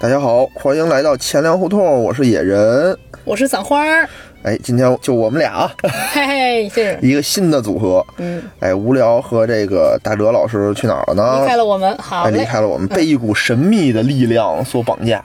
大家好，欢迎来到钱粮胡同，我是野人。我是散花儿，哎，今天就我们俩，嘿嘿，是一个新的组合。嗯，哎，无聊和这个大哲老师去哪儿了呢？离开了我们，好哎，离开了我们，被一股神秘的力量所绑架。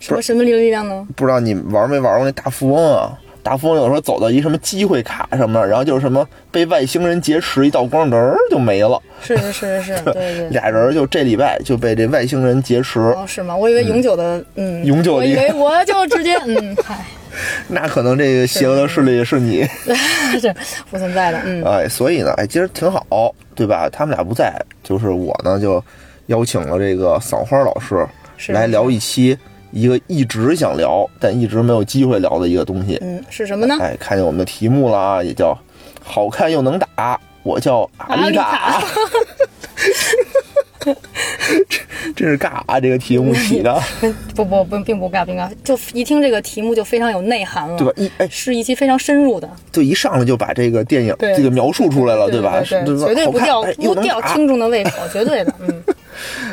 什么神秘力量呢？不知道你玩没玩过那大富翁啊？大富翁有时候走到一什么机会卡上面，然后就是什么被外星人劫持，一道光灯儿就没了。是是是是是，对对。俩人就这礼拜就被这外星人劫持，哦，是吗？我以为永久的，嗯，永久的我以为我就直接，嗯，嗨，那可能这个邪恶的势力是你。是不存在的，嗯，哎，所以呢，哎，今儿挺好，对吧？他们俩不在，就是我呢就邀请了这个赏花老师来聊一期一个一直想聊但一直没有机会聊的一个东西。嗯，是什么呢？哎，看见我们的题目了啊，也叫好看又能打，我叫阿丽塔。阿 这真是尬啊！这个题目起的，不不不，并不尬，并不尬，就一听这个题目就非常有内涵了，对吧？一哎，是一期非常深入的，就一上来就把这个电影这个描述出来了，对吧？绝对不掉哎不掉听众的胃口，绝对的，嗯，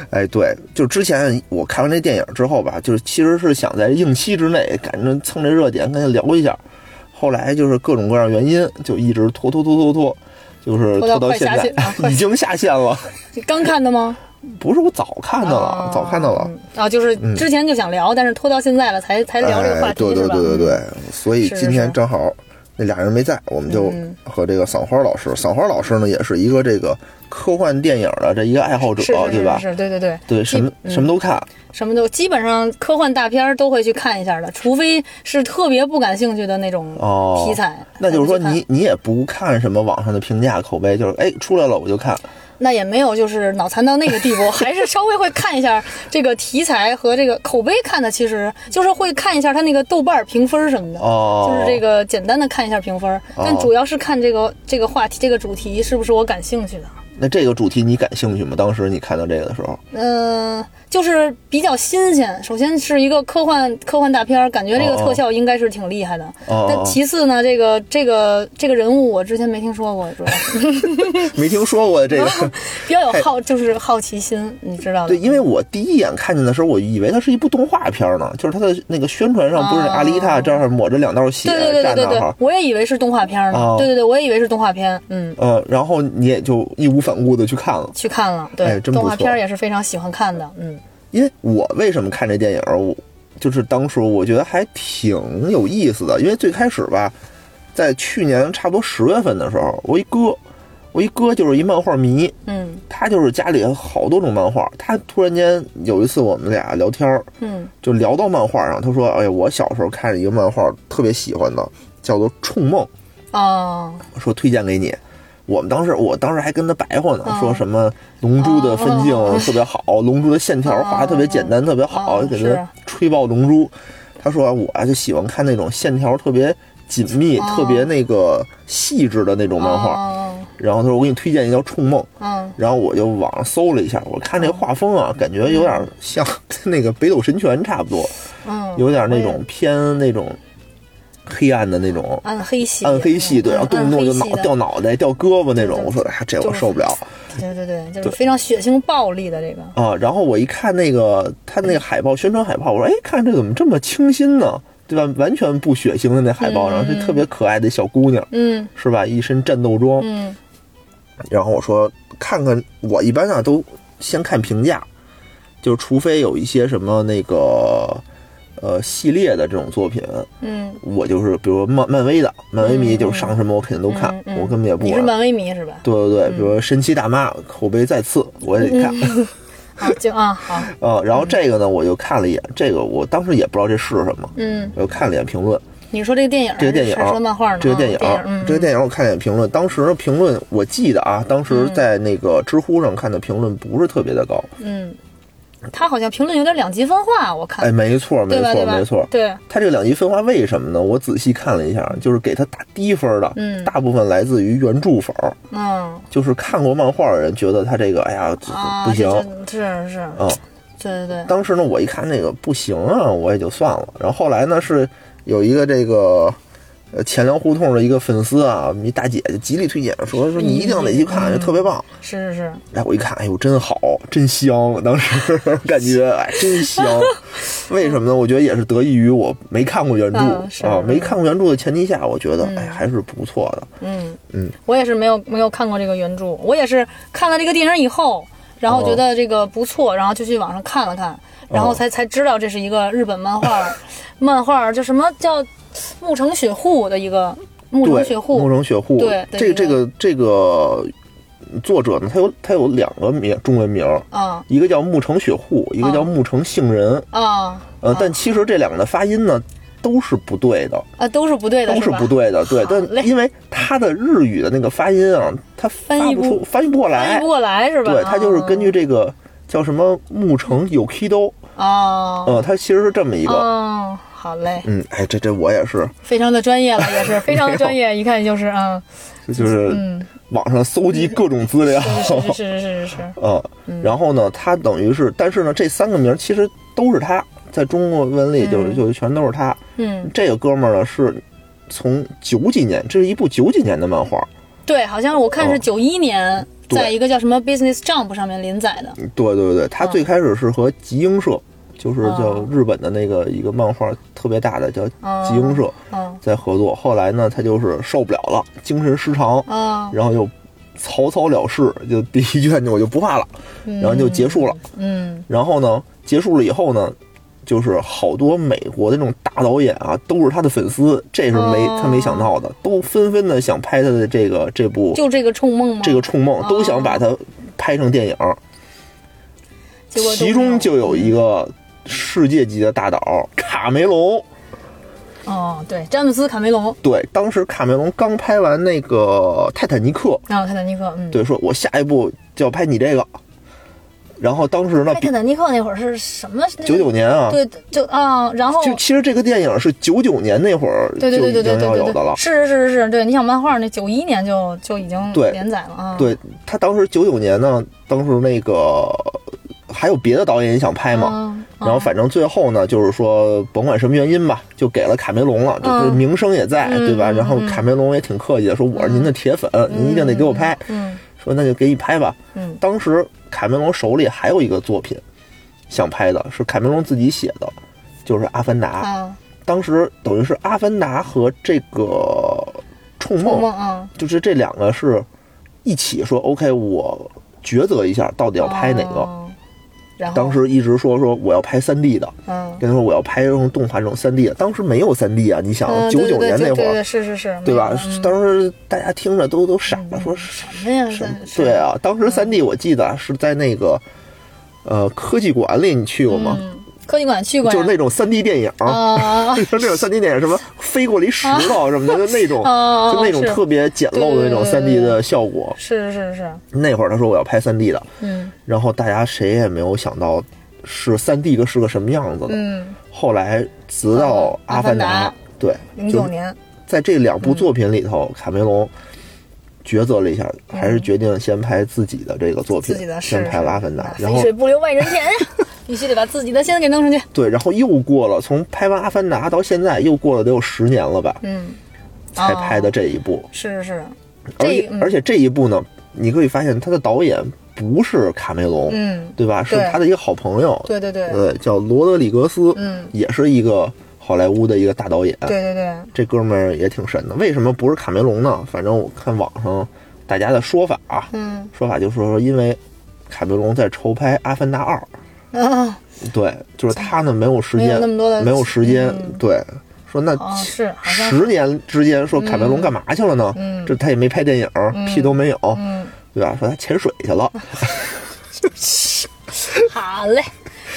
哎，对，就之前我看完这电影之后吧，就是其实是想在应期之内赶着蹭这热点跟他聊一下，后来就是各种各样原因，就一直拖拖拖拖拖，就是拖到到现在 已经下线了。你 刚看的吗？不是我早看到了，早看到了。嗯啊，就是之前就想聊，但是拖到现在了才才聊这个话哎，题，对对对对对，所以今天是正好那俩人没在，我们就嗯和这个赏花老师，赏花老师呢也是一个这个科幻电影的这一个爱好者，是是对吧？是是，对对对，对，什么嗯什么都看。什么都基本上科幻大片都会去看一下的，除非是特别不感兴趣的那种哦题材。那就是说你你也不看什么网上的评价口碑，就是哎出来了我就看。那也没有就是脑残到那个地步，还是稍微会看一下这个题材和这个口碑看的，其实就是会看一下它那个豆瓣评分什么的。哦，就是这个简单的看一下评分，但主要是看这个这个话题、这个主题是不是我感兴趣的。那这个主题你感兴趣吗？当时你看到这个的时候，嗯、就是比较新鲜。首先是一个科幻科幻大片，感觉这个特效应该是挺厉害的。哦但其次呢，这个这个这个人物我之前没听说过，主要是 没听说过这个。比较有好就是好奇心，你知道的。对，因为我第一眼看见的时候，我以为它是一部动画片呢，就是它的那个宣传上不是哦阿丽塔这儿抹着两道血对对对站对对对我也以为是动画片呢。哦对对对，我也以为是动画片。嗯，呃，然后你也就义无反顾的去看了。去看了。对，动画片也是非常喜欢看的。嗯，因为我为什么看这电影，我就是当时我觉得还挺有意思的，因为最开始吧，在去年差不多十月份的时候，我一哥，我一哥就是一漫画迷，嗯。他就是家里好多种漫画，他突然间有一次我们俩聊天儿，嗯。就聊到漫画上，他说：“哎呀，我小时候看了一个漫画，特别喜欢的，叫做《冲梦》，哦，说推荐给你。”我们当时，我当时还跟他白话呢，哦说什么《龙珠》的分镜哦特别好，龙珠》的线条画的特别简单，特别好，给他吹爆《龙珠》。他说：“我啊就喜欢看那种线条特别紧密、哦特别那个细致的那种漫画。哦然后他说：“我给你推荐一个叫《冲梦》。”嗯。然后我就网上搜了一下，我看这个画风啊，感觉有点像那个《北斗神拳》差不多，嗯，有点那种偏那种黑暗的那种暗黑系，暗黑系，对，然后动不动就脑掉脑袋、掉胳膊那种。我说，哎，这我受不了对对对，就是非常血腥暴力的这个。啊！然后我一看那个他那个海报宣传海报，我说，哎，看这怎么这么清新呢？对吧？完全不血腥的那海报，嗯然后是特别可爱的小姑娘，嗯是吧？一身战斗装，嗯然后我说看看，我一般啊都先看评价，就是除非有一些什么那个呃系列的这种作品，嗯，我就是比如漫漫威的，漫威迷嗯就是上什么我肯定都看，嗯嗯我根本也不管。你是漫威迷是吧？对对对，比如说神奇大妈口碑再次，我也得看。好，就啊好，呃，然后这个呢，我就看了一眼，这个我当时也不知道这是什么，嗯，我就看了一眼评论。你说这个电影，这个电影说漫画呢？这个电影这个电影我看了一眼评论，当时评论我记得啊，当时在那个知乎上看的评论不是特别的高。嗯，他好像评论有点两极分化，我看，哎，没错，没错？没错。对，他这个两极分化为什么呢？我仔细看了一下，就是给他打低分的，嗯大部分来自于原著粉儿，嗯就是看过漫画的人觉得他这个，哎呀，啊，不行。这是是，嗯，对对对，当时呢，我一看那个不行啊，我也就算了。然后后来呢，是有一个这个，呃钱粮胡同的一个粉丝啊，一大姐就极力推荐，说说你一定得去看，就特别棒。是是是，哎，我一看，哎呦，真好，真香！当时 感觉哎，真香。为什么呢？我觉得也是得益于我没看过原著、啊，没看过原著的前提下，我觉得、哎还是不错的。嗯嗯，我也是没有没有看过这个原著，我也是看了这个电影以后，然后觉得这个不错，然后就去网上看了看，然后才才知道这是一个日本漫画，漫画叫什么叫木城雪户的一个木城，雪户木，城雪户，对对这个这这个个这个作者呢，他有他有两个名中文名，啊一个叫木城雪户，一个叫木城杏仁。啊呃，但其实这两个的发音呢都是不对的，啊，都是不对的，都是不对的。对，但因为他的日语的那个发音啊，他翻译不不出，翻译不过来翻译不。过来是吧？对，他就是根据这个叫什么木城有 Kido，啊嗯，他其实是这么一个。哦，好嘞，嗯，哎，这这我也是，非常的专业了，也是 非常的专业，一看就是嗯。就是嗯，网上搜集各种资料。是是是是是 嗯，然后呢，他等于是，但是呢，这三个名其实都是他，在中国文里就嗯。就全都是他。嗯，这个哥们儿呢是从九几年，这是一部九几年的漫画。对，好像我看是哦九一年，在一个叫什么 Business Jump 上面连载的，对对对，他嗯。最开始是和集英社，就是叫哦日本的那个一个漫画特别大的叫哦集英社嗯在合作。后来呢，他就是受不了了，精神失常，啊，然后就草草了事，就第一卷就我就不画了，然后就结束了。嗯然后呢，结束了以后呢，就是好多美国的那种大导演啊，都是他的粉丝，这是没、哦他没想到的，都纷纷的想拍他的这个这部就这个冲梦吗？这个《冲梦》，哦都想把它拍成电影。其中就有一个世界级的大导卡梅隆。哦，对，詹姆斯卡梅隆，对，当时卡梅隆刚拍完那个《泰坦尼克》，然后泰坦尼克，嗯，对，说我下一步就要拍你这个。然后当时呢，泰坦尼克那会儿是什么？九九年啊，对，就啊，然后就其实这个电影是九九年那会儿就对对对对已经要有的了。是是是是，对，你想漫画那九一年就就已经连载了啊，对他当时九九年呢，当时那个还有别的导演也想拍嘛，嗯，然后反正最后呢，就是说甭管什么原因吧，就给了卡梅隆了，就是嗯名声也在，嗯对吧？嗯然后卡梅隆也挺客气的，说我是您的铁粉，您一定得给我拍，嗯说那就给你拍吧。嗯。当时卡梅隆手里还有一个作品想拍的，是卡梅隆自己写的，就是《阿凡达》。啊，当时等于是《阿凡达》和这个《冲梦就是这两个是一起说 OK，我抉择一下到底要拍哪个。哦然后当时一直说说我要拍三 D 的，嗯，跟他说我要拍这种动画这种三 D 的。当时没有三 D 啊，你想嗯九九年那会儿，对对对是是是，对吧？嗯当时大家听着都都傻了，说什么呀？什么对，啊，当时三 D 我记得是在那个呃科技馆里，你去过吗？嗯，科技馆去过，就是那种三 D 电影，啊 就那种三 D 电影，什么飞过了一石头什么的，就那种，啊，就那种特别简陋的那种三 D 的效果。是是是，那会儿他说我要拍三 D 的，嗯。然后大家谁也没有想到是三 D 个是个什么样子的。嗯，后来直到《哦阿凡达》，对，零就是九年，在这两部作品里头，卡梅隆抉择了一下，还是决定先拍自己的这个作品，自己的先拍了《阿凡达》，然后肥水不流外人田。呀，必须得把自己的先给弄上去。对，然后又过了从拍完《阿凡达》到现在，又过了得有十年了吧，嗯，才拍的这一部。是是是，而且而且这一部呢，你可以发现他的导演不是卡梅隆，嗯，对吧？是他的一个好朋友，对对对，呃，叫罗德里格斯，嗯，也是一个好莱坞的一个大导演。对对对，这哥们儿也挺神的。为什么不是卡梅隆呢？反正我看网上大家的说法啊，嗯说法就是说，因为卡梅隆在筹拍《阿凡达二》，啊，对，就是他呢没有时间，没有那么多的没有时间，嗯对，说那哦是，十年之间，说卡梅隆干嘛去了呢？嗯。这他也没拍电影，屁都没有，嗯，对吧？说他潜水去了，好嘞，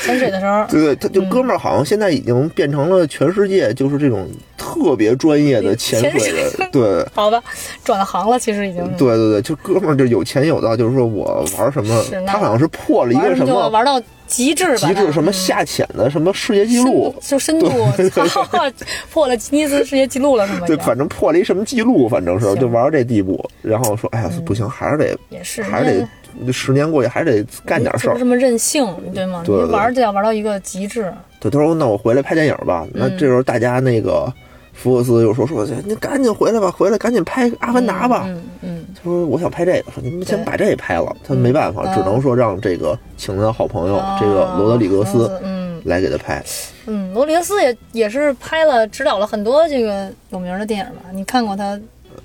潜水的时候，对对，他就哥们儿好像现在已经变成了全世界就是这种特别专业的潜水潜的，对。好吧，转了行了，其实已经。对对对，就哥们儿就有钱有道，就是说我玩什么他好像是破了一个什么就玩到极致吧，极致什么下潜的什么世界纪录，就深度 破了吉尼斯世界纪录了，是吗？对，反正破了一什么记录，反正是就玩到这地步。然后说，哎呀，不行，还是得也是还是得十年过去，还是得干点事儿这么任性，对吗？你对对玩就要玩到一个极致，对，他说那我回来拍电影吧。那这时候大家那个福克斯又说说，你赶紧回来吧，回来赶紧拍《阿凡达》吧。嗯嗯他说我想拍这个，说你们先把这个拍了。他没办法，嗯只能说让这个请他的好朋友、哦这个罗德里格斯嗯来给他拍。嗯，罗里格斯也也是拍了指导了很多这个有名的电影吧？你看过他？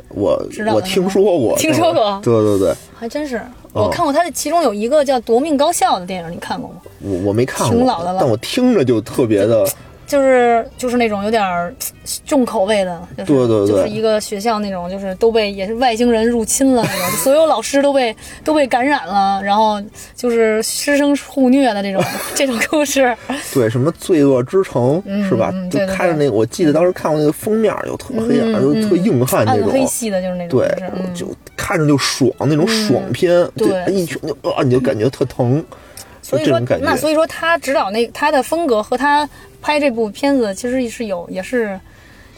我我听说过，听说过对对对，还真是，哦我看过他的其中有一个叫《夺命高校》的电影，你看过吗？我我没看过挺老的了，但我听着就特别的，就是就是那种有点儿重口味的，就是对对对。就是一个学校那种，就是都被也是外星人入侵了那种，所有老师都被都被感染了，然后就是师生互虐的这种这种故事。对什么罪恶之城嗯是吧？就看着那个，我记得当时看过那个封面，有特黑就特硬汉那暗黑种。系的就是那种，对就看着就爽那种爽片，对。就一拳就啊，你就感觉特疼，所以说。那所以说他指导那他的风格和他拍这部片子其实是有也是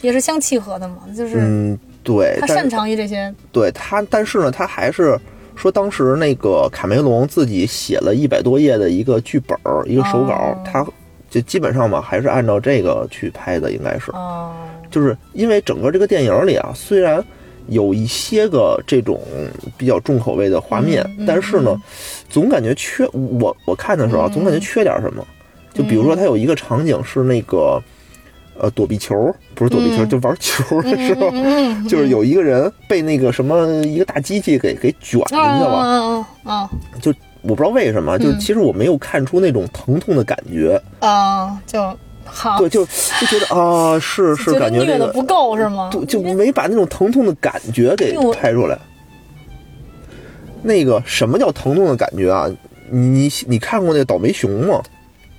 也是相契合的嘛，就是嗯，对，他擅长于这些，对他，但是呢，他还是说当时那个卡梅隆自己写了一百多页的一个剧本儿，一个手稿，哦他就基本上嘛，还是按照这个去拍的，应该是，哦，就是因为整个这个电影里啊，虽然有一些个这种比较重口味的画面，嗯嗯但是呢，总感觉缺我我看的时候总感觉缺点什么，就比如说他有一个场景是那个。呃，躲避球不是躲避球，嗯。就玩球的时候，嗯嗯 就是有一个人被那个什么一个大机器给给卷进去啊了，啊啊啊我不知道为什么，就嗯其实我没有看出那种疼痛的感觉，啊，就好，对，就就觉得啊，是是感觉这个虐的不够是吗？就就没把那种疼痛的感觉给拍出来。那个什么叫疼痛的感觉啊？你你看过那倒霉熊吗？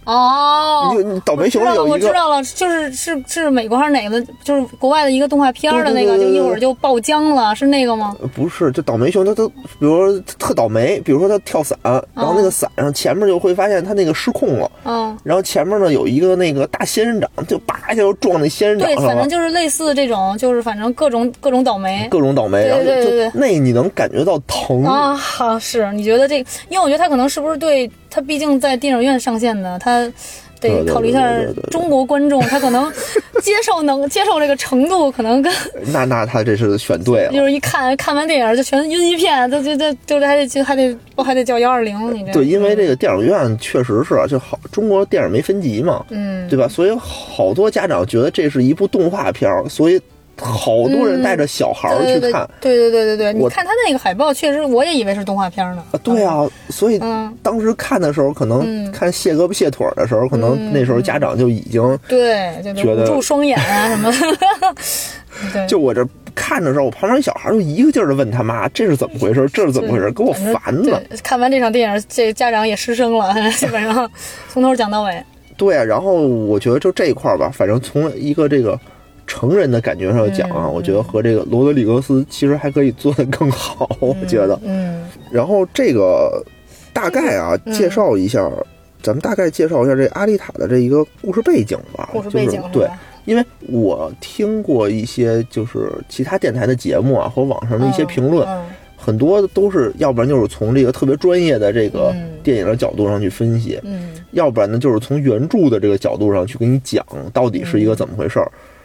哦，你就你倒霉熊我知道了，有一个我知道了，就是是是美国还是哪个的？就是国外的一个动画片的那个，就一会儿就爆浆了，是那个吗？呃不是，就倒霉熊，它它，比如说特倒霉，比如说它跳伞，然后那个伞上前面就会发现它那个失控了，嗯，然后前面呢有一个那个大仙人掌，就叭一下就撞那仙人掌对，上了反正，就是类似这种，就是反正各种各种倒霉各种倒霉，对然后就对对那你能感觉到疼，啊。好，是你觉得这个？因为我觉得他可能是不是对他，毕竟在电影院上线的，他。对对得考虑一下中国观众，他可能接受能 接受这个程度，可能跟那那他这是选对了。就是一看看完电影就全晕一片，就就就就还得就还得我还得叫幺二零，你这对，因为这个电影院确实是啊就好，中国电影没分级嘛，嗯，对吧？所以好多家长觉得这是一部动画片，所以好多人带着小孩去看。对对对对对，你看他那个海报，确实我也以为是动画片呢。啊，对啊，所以嗯，当时看的时候，可能嗯看卸胳膊卸腿儿的时候，可能那时候家长就已经对，就觉得捂住双眼啊什么 就我这看的时候，我旁边一小孩就一个劲儿的问他妈这是怎么回事，这是怎么回事，给我烦的。看完这场电影，这家长也失声了，基本上从头讲到尾。对啊，然后我觉得就这一块儿吧，反正从一个这个成人的感觉上讲啊，嗯我觉得和这个罗德里格斯其实还可以做得更好，我觉得。嗯然后这个大概啊，嗯介绍一下，咱们大概介绍一下这阿丽塔的这一个故事背景吧。故事背景就是对，因为我听过一些就是其他电台的节目啊，和网上的一些评论，嗯很多都是要不然就是从这个特别专业的这个嗯电影的角度上去分析，嗯要不然呢就是从原著的这个角度上去给你讲到底是一个怎么回事儿。一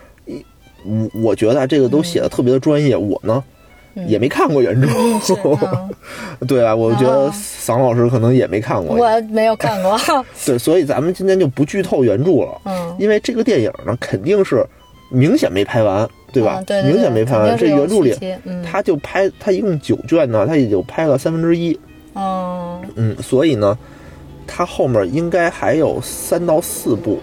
我我觉得啊这个都写的特别的专业，我呢。嗯也没看过原著，嗯 对啊，我觉得啊桑老师可能也没看过，我没有看过。对，所以咱们今天就不剧透原著了，嗯，因为这个电影呢肯定是明显没拍完，对吧？嗯对对对明显没拍完。这原著里他就拍，他一共九卷呢，他也就拍了三分之一，嗯嗯，所以呢，他后面应该还有三到四部，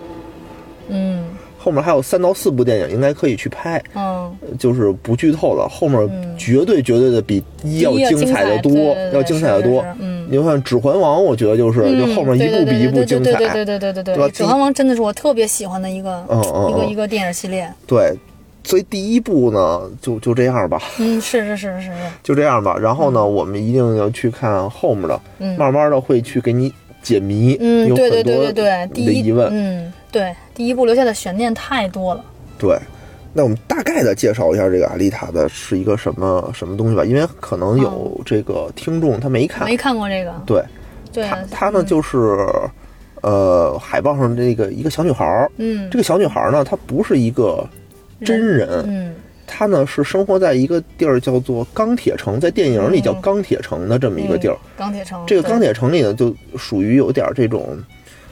嗯后面还有三到四部电影，应该可以去拍，嗯，就是不剧透了。后面绝对绝对的比一要精彩的多，要精彩的多。嗯，你看《指环王》，我觉得就是后面一部比一部精彩，对对对对对对对。指环王真的是我特别喜欢的一个一个一个电影系列。对，所以第一部呢，就就这样吧。嗯，是是是是是。就这样吧。然后呢，我们一定要去看后面的，慢慢的会去给你解谜。嗯，对对对对对，你的疑问，嗯。对，第一部留下的悬念太多了。对，那我们大概的介绍一下这个阿丽塔的是一个什么什么东西吧，因为可能有这个听众他没看，没看过这个，对对，他他呢就是。呃，海报上这个一个小女孩儿，嗯这个小女孩儿呢，她不是一个真人，嗯她呢是生活在一个地儿叫做钢铁城，在电影里叫嗯钢铁城的这么一个地儿。嗯钢铁城，这个钢铁城里呢，就属于有点这种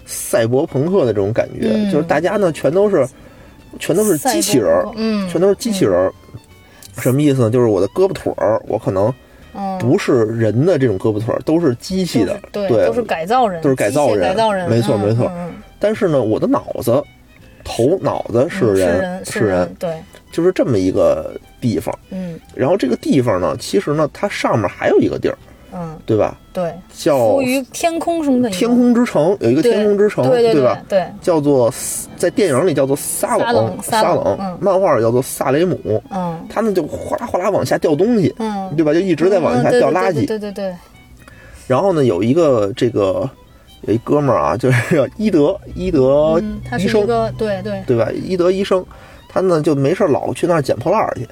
赛博朋克的这种感觉，嗯。就是大家呢全都是全都是机器人全都是机器人儿。什么意思呢？就是我的胳膊腿儿，我可能嗯。不是人的这种胳膊腿儿，都是机器的。对，都是改造人，都是改造人。改造人，没错嗯没错。嗯但是呢，我的脑子、头脑子是嗯人，是人，对，就是这么一个地方。嗯。然后这个地方呢，其实呢，它上面还有一个地儿，嗯，对吧？对，叫浮于天空中的天空之城，有一个天空之城，对对吧？对，叫做在电影里叫做撒撒冷撒撒冷嗯漫画叫做萨雷姆。嗯他们就哗啦哗啦往下掉东西，嗯，对吧？就一直在往下掉垃圾。对对对对，然后呢，有一个这个有一哥们儿啊，就是叫伊德伊德医生，是一个对对，对吧？伊德医生，他呢就没事儿老去那儿捡破烂儿去。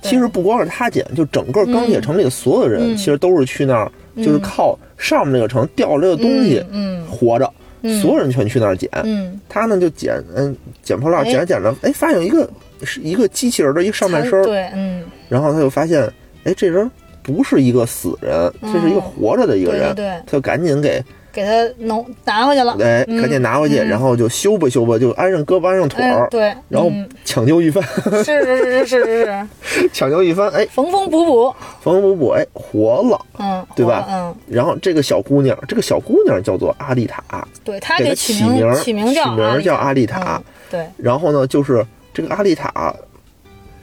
其实不光是他捡，就整个钢铁城里的所有人，嗯其实都是去那儿，就是靠上面那个城掉了这个东西嗯活着，嗯，所有人全去那儿捡。嗯，他呢就捡，嗯，捡破烂捡着捡着，哎，发现有一个是一个机器人的一个上半身，对，嗯，然后他就发现，哎，这人不是一个死人，这是一个活着的一个人，他就赶紧给，给他弄拿回去了，哎，嗯。赶紧拿回去，嗯。然后就修吧修吧，就安上胳膊安上腿对，然后嗯。抢救一番，是是是是是是，抢救一番，哎，缝缝补补，缝缝补补，哎，活了。嗯，对吧？嗯。然后这个小姑娘，这个小姑娘叫做阿丽塔，嗯，对她给她起起名儿起名叫起名叫阿丽塔。嗯对，然后呢，就是这个阿丽塔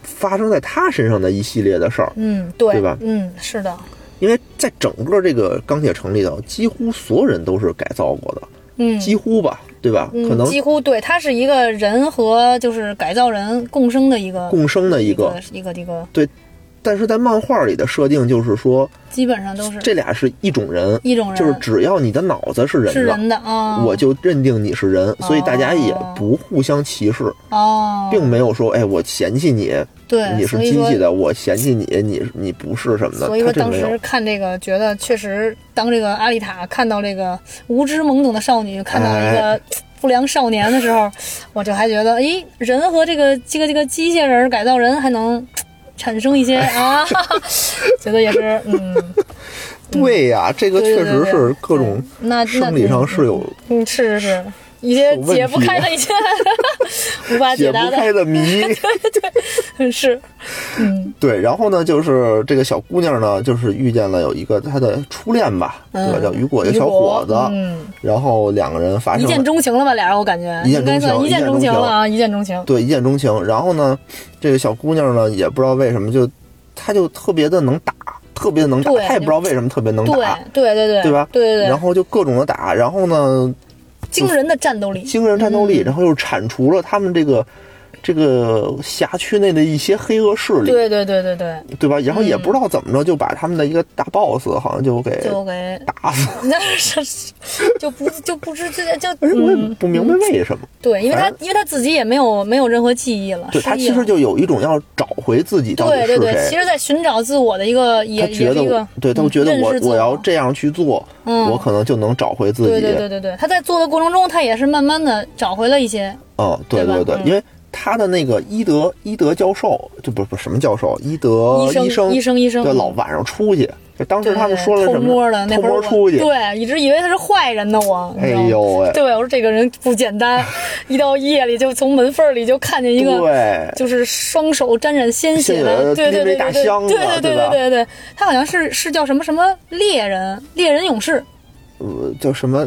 发生在她身上的一系列的事儿，嗯，对，对吧？嗯，是的，因为在整个这个钢铁城里头，几乎所有人都是改造过的，嗯，几乎吧，对吧？嗯可能几乎对，它是一个人和就是改造人共生的一个共生的一一个，一个一个，但是在漫画里的设定就是说，基本上都是这俩是一种人，一种人，就是只要你的脑子是人的，是人的啊，我就认定你是人，所以大家也不互相歧视，哦，并没有说，哎，我嫌弃你，对，你是机器的，我嫌弃你，你你不是什么的，所以说当时。看这个，觉得确实，当这个阿丽塔看到这个无知懵懂的少女看到一哎个不良少年的时候，我就还觉得，诶，人和这个这个这个机械人改造人还能产生一些 啊，觉得也是，嗯，对呀，这个确实是各种生理上是有嗯，是是是，一些解不开的一些 无法解答的，开的谜。是，嗯对，然后呢，就是这个小姑娘呢，就是遇见了有一个她的初恋吧，对吧？嗯，叫雨果一个小伙子，嗯，然后两个人发生一见钟情了吧？俩人我感觉一见钟情一见钟情了啊，一见钟情。对一见钟情。然后呢，这个小姑娘呢，也不知道为什么就，她就特别的能打，特别的能打，对她也不知道为什么特别能对打，对对对，对吧对对对，然后就各种的打，然后呢，惊人的战斗力，惊人战斗力，嗯。然后又铲除了他们这个这个辖区内的一些黑恶势力，对对对对对，对吧？然后也不知道怎么着就把他们的一个大 boss 好像就给就给打死，那是就不就不知这就而且我也嗯。不明白为什么。对，因为他因为他自己也没有没有任何记忆了，对他其实就有一种要找回自己到底是对对对，其。实在寻找自我的一个他也觉得对他嗯觉得我我。要这样去做，嗯。我可能就能找回自己。对对对对对，他在做的过程中，他也是慢慢的找回了一些，嗯，对对对因为他的那个伊德伊德教授，就不是不是什么教授，伊德医生医生医生老晚上出去，就当时他们说了偷什么摸的那偷会儿出去，对，一直以为他是坏人呢，我，你哎呦喂，对，我说这个人不简单，一到夜里就从门缝里就看见一个，对，就是双手沾染鲜血的，对对对对对对对对对对对，他好像是是叫什么什么猎人，猎人勇士，呃，叫什么？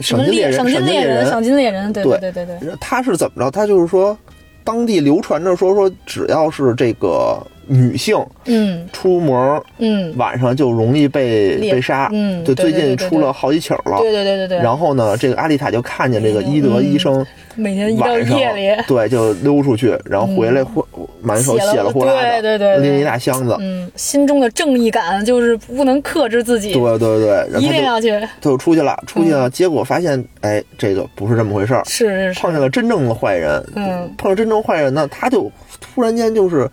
赏金猎人，赏金金猎人，赏金猎人，对对对对对对，他是怎么着？他就是说，当地流传着说说，只要是这个女性嗯。出门嗯，晚上就容易被被杀。嗯就最近出了好几起儿了。对对对对对，然后呢，这个阿丽塔就看见这个伊德医生每天晚上夜里，对就溜出去，然后回来呼满手血了呼啦的，对对对对。拎一大箱子。嗯，心中的正义感就是不能克制自己，对对对，然后一定要去，他就出去了，出去了，结果发现，哎，这个不是这么回事儿，是是是，碰见了真正的坏人。嗯，碰上真正坏人呢，他就突然间就是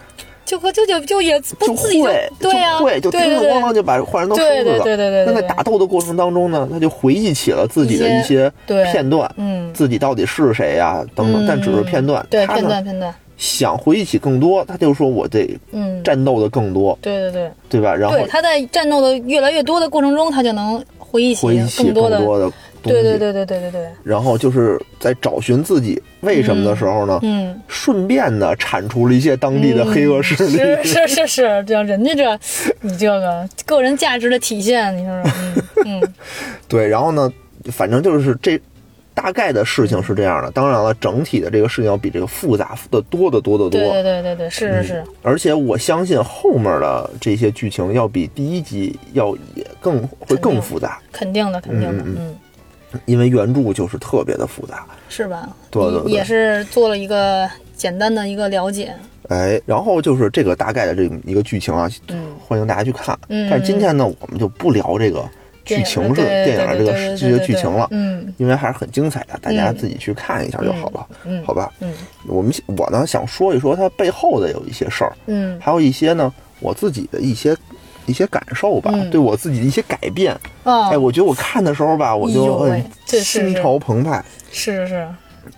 就和就就就也不就自己就会对呀，就会就叮当咣当就把坏人都收拾了。对对对那在打斗的过程当中呢，他就回忆起了自己的一些对片段，嗯，自己到底是谁呀、等等，嗯但只是片段。对他呢片段片段，想回忆起更多，他就说我得嗯，战斗的更多，对对对对吧？然后对，他在战斗的越来越多的过程中，他就能回忆起更，多的东西。对对对对对对对，然后就是在找寻自己为什么的时候呢，嗯。顺便的铲除了一些当地的黑恶势力。是是是是，这人家这你这个个人价值的体现，你说说，嗯嗯 对，然后呢，反正就是这大概的事情是这样的。当然了，整体的这个事情要比这个复杂的多得多得多。对对对对对，是是是，而且我相信后面的这些剧情要比第一集要也更会更复杂，肯定的肯定的，嗯嗯，因为原著就是特别的复杂。是吧？对对对。也是做了一个简单的一个了解，哎，然后就是这个大概的这么一个剧情啊，嗯。欢迎大家去看。嗯。但是今天呢，我们就不聊这个剧情是电影这个这些剧情了，嗯。因为还是很精彩的，大家自己去看一下就好了，嗯。好吧？嗯。我们我呢想说一说它背后的有一些事儿，嗯。还有一些呢我自己的一些一些感受吧，嗯。对我自己的一些改变。哦，哎，我觉得我看的时候吧，我就哎心潮澎湃。是是是，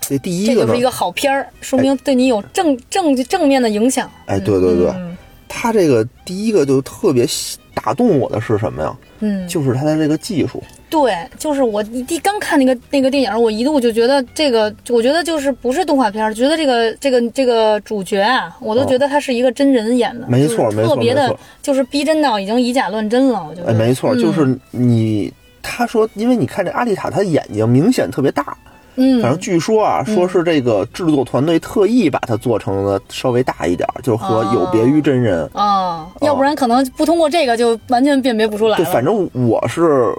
这第一个呢。这就是一，个好片儿，说明对你有正正正面的影响。哎，对对对，嗯它这个第一个就特别打动我的是什么呀？嗯，就是他的这个技术。对，就是我一刚看那个那个电影，我一度就觉得这个，我觉得就是不是动画片，觉得这个这个这个主角啊，我都觉得他是一个真人演的，没错没错特别的就是逼真到已经以假乱真了，我觉得。哎，没错，嗯就是你。他说，因为你看这阿丽塔，她眼睛明显特别大，嗯，反正据说啊，说是这个制作团队特意把它做成了稍微大一点儿，就是和有别于真人。啊，要不然可能不通过这个就完全辨别不出来对，反正我是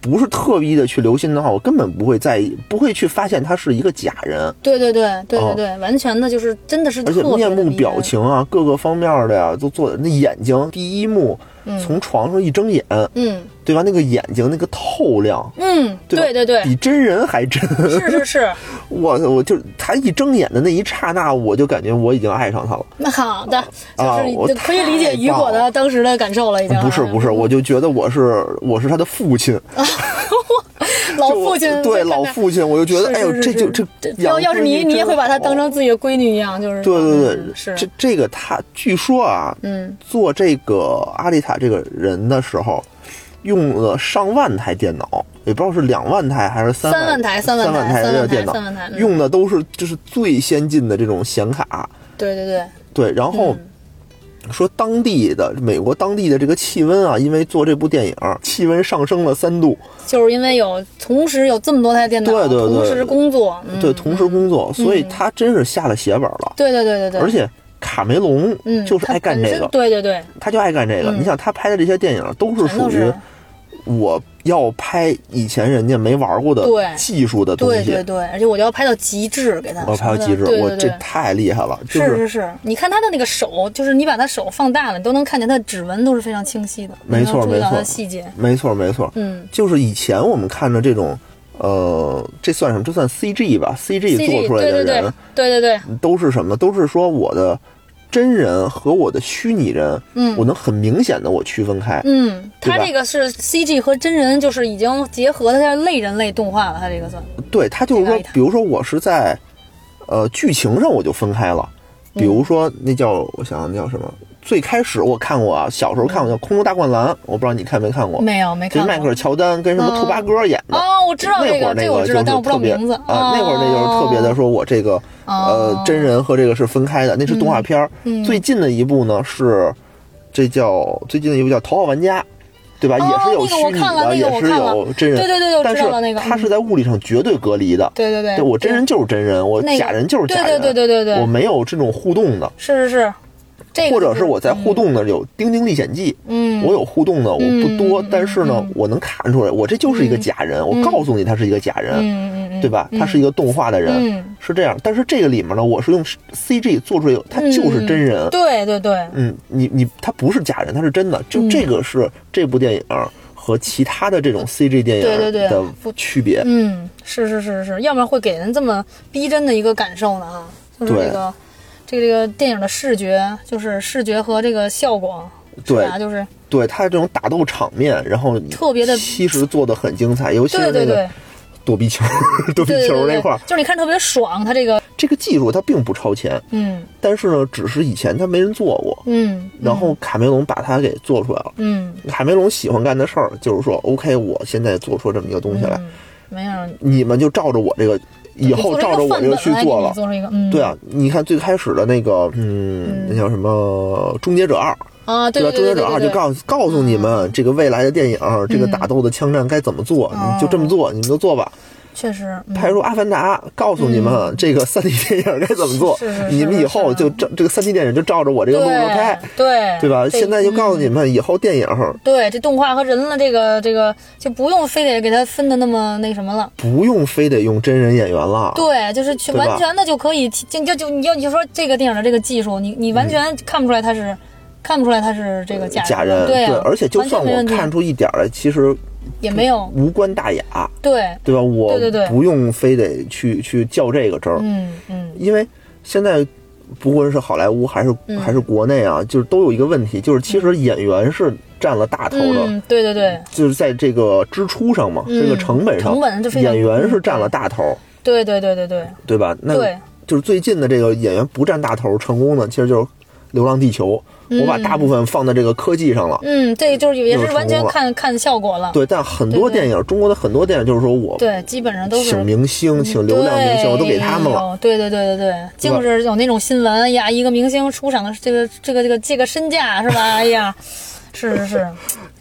不是特意的去留心的话，我根本不会在意，不会去发现他是一个假人，对对对对哦。对对，完全的就是真的是而且面目表情啊，各个方面的呀，都做的那眼睛，第一幕从床上一睁眼，嗯对吧？那个眼睛那个透亮，嗯，对对对对，比真人还真。是是是，我我就他一睁眼的那一刹那，我就感觉我已经爱上他了。那好的，就是啊我就可以理解雨果的当时的感受了，已经不是不是，我就觉得我是我是他的父亲，老父亲对老父亲，我就觉得哎呦，是是是这就这这要要是你，你也会把她当成。自己的闺女一样，就是对对对嗯，是这这个他据说啊，嗯做这个阿丽塔这个人的时候，用了上万台电脑，也不知道是两万台还是三三万台三三万台台的电脑。用的都是就是最先进的这种显卡。对对对，对，然后嗯。说当地的美国当地的这个气温啊，因为做这部电影，气温上升了三度。就是因为有同时有这么多台电脑，对对对同时工作，嗯。对，同时工作，所以他真是下了血本了。对对对对对，而且卡梅隆嗯，就是爱干这个，对对对，他就爱干这个。嗯。你想他拍的这些电影都是属于是我要拍以前人家没玩过的技术的东西，对对对，而且我就要拍到极致，给他我要拍到极致，我这太厉害了，就是是是，你看他的那个手，就是你把他手放大了，你都能看见他的指纹都是非常清晰的，没错没错细节。没错没错，嗯就是以前我们看的这种，呃，这算什么？这算 CG 吧？CG 做出来对对的人对对对对，都是什么？都是说我的真人和我的虚拟人，嗯我能很明显的我区分开。嗯，他这个是 CG 和真人，就是已经结合的，它类人类动画了，他这个算。对他就是说比如说我是在，呃，剧情上我就分开了。比如说那叫我想想那叫什么？最开始我看过啊，小时候看过叫《空中大灌篮》，我不知道你看没看过。没有没看迈克尔乔丹跟什么兔八哥演的。哦，我知道那，会儿那个就是特别啊，那会儿那就是特别的，说我这个呃哦。真人和这个是分开的，那是动画片最近的一部呢是这叫最近的一部叫《头号玩家》，对吧？哦也是有虚拟的，也是有真人。对对对我但是知道那个它是在物理上绝对隔离的。对对对，我真人就是真人，我假人就是假人。对对对对对对。我没有这种互动的，是是是，这个或者是我在互动呢有《丁丁历险记》，嗯，我有互动的，我不多，嗯但是呢嗯，我能看出来，我这就是一个假人，我告诉你他是一个假人，对吧？他是一个动画的人，嗯是这样。但是这个里面呢，我是用 CG 做出来，他就是真人。对对对，嗯，你你他不是假人，他是真的。就这个是这部电影和其他的这种 CG 电对对对影的区别。嗯，是是是是，要不然会给人这么逼真的一个感受呢哈，就是对这个这个这个电影的视觉，就是视觉和这个效果，对是？就是对它这种打斗场面，然后特别的其实做的很精彩，尤其是那个。躲避球、躲避球那块儿，就是你看特别爽，它这个这个技术它并不超前，嗯但是呢，只是以前它没人做过，嗯，然后卡梅隆把它给做出来了。嗯卡梅隆喜欢干的事儿就是说，OK，我现在做出这么一个东西来，嗯，没有，你们就照着我这个，以后照着我这个去做了。做出一个嗯，对啊，你看最开始的那个，嗯，那叫什么《终结者二》，啊，对吧？《终结者二》就告诉告诉你们这个未来的电影，这个打斗的枪战该怎么做，你就这么做，你们就做吧。确实，嗯拍出《阿凡达》，告诉你们这个三 D 电影该怎么做你们以后就照这个三 D 电影就照着我这个路子拍，对对吧？现在就告诉你们，以后电影对这动画和人了，这个这个就不用非得给它分的那么那什么了。不用非得用真人演员了。对，就是去完全的就可以，就就就你要你就说这个电影的这个技术，你你完全看不出来它是，看不出来他是这个假假人，对啊而且就算我看出一点儿来，其实也没有，无关大雅，对，对吧？我对对对。不用非得去去较这个真儿，嗯嗯。因为现在不论是好莱坞还是、嗯。还是国内啊，就是都有一个问题，就是其实演员是占了大头的，嗯，对对对。就是在这个支出上嘛，嗯这个成本上，成本就非演员是占了大头，对对对对对。对吧？那对，就是最近的这个演员不占大头成功的，其实就是《流浪地球》我把大部分放在这个科技上了。嗯，这个就是也是是完全看看效果了，对，但很多对对电影，中国的很多电影就是说我对，基本上都是请明星、请流量明星，我都给他们了。了。对对对对对，净是有那种新闻哎呀，一个明星出场的这个这个这个这个身价是吧？哎呀，是是是，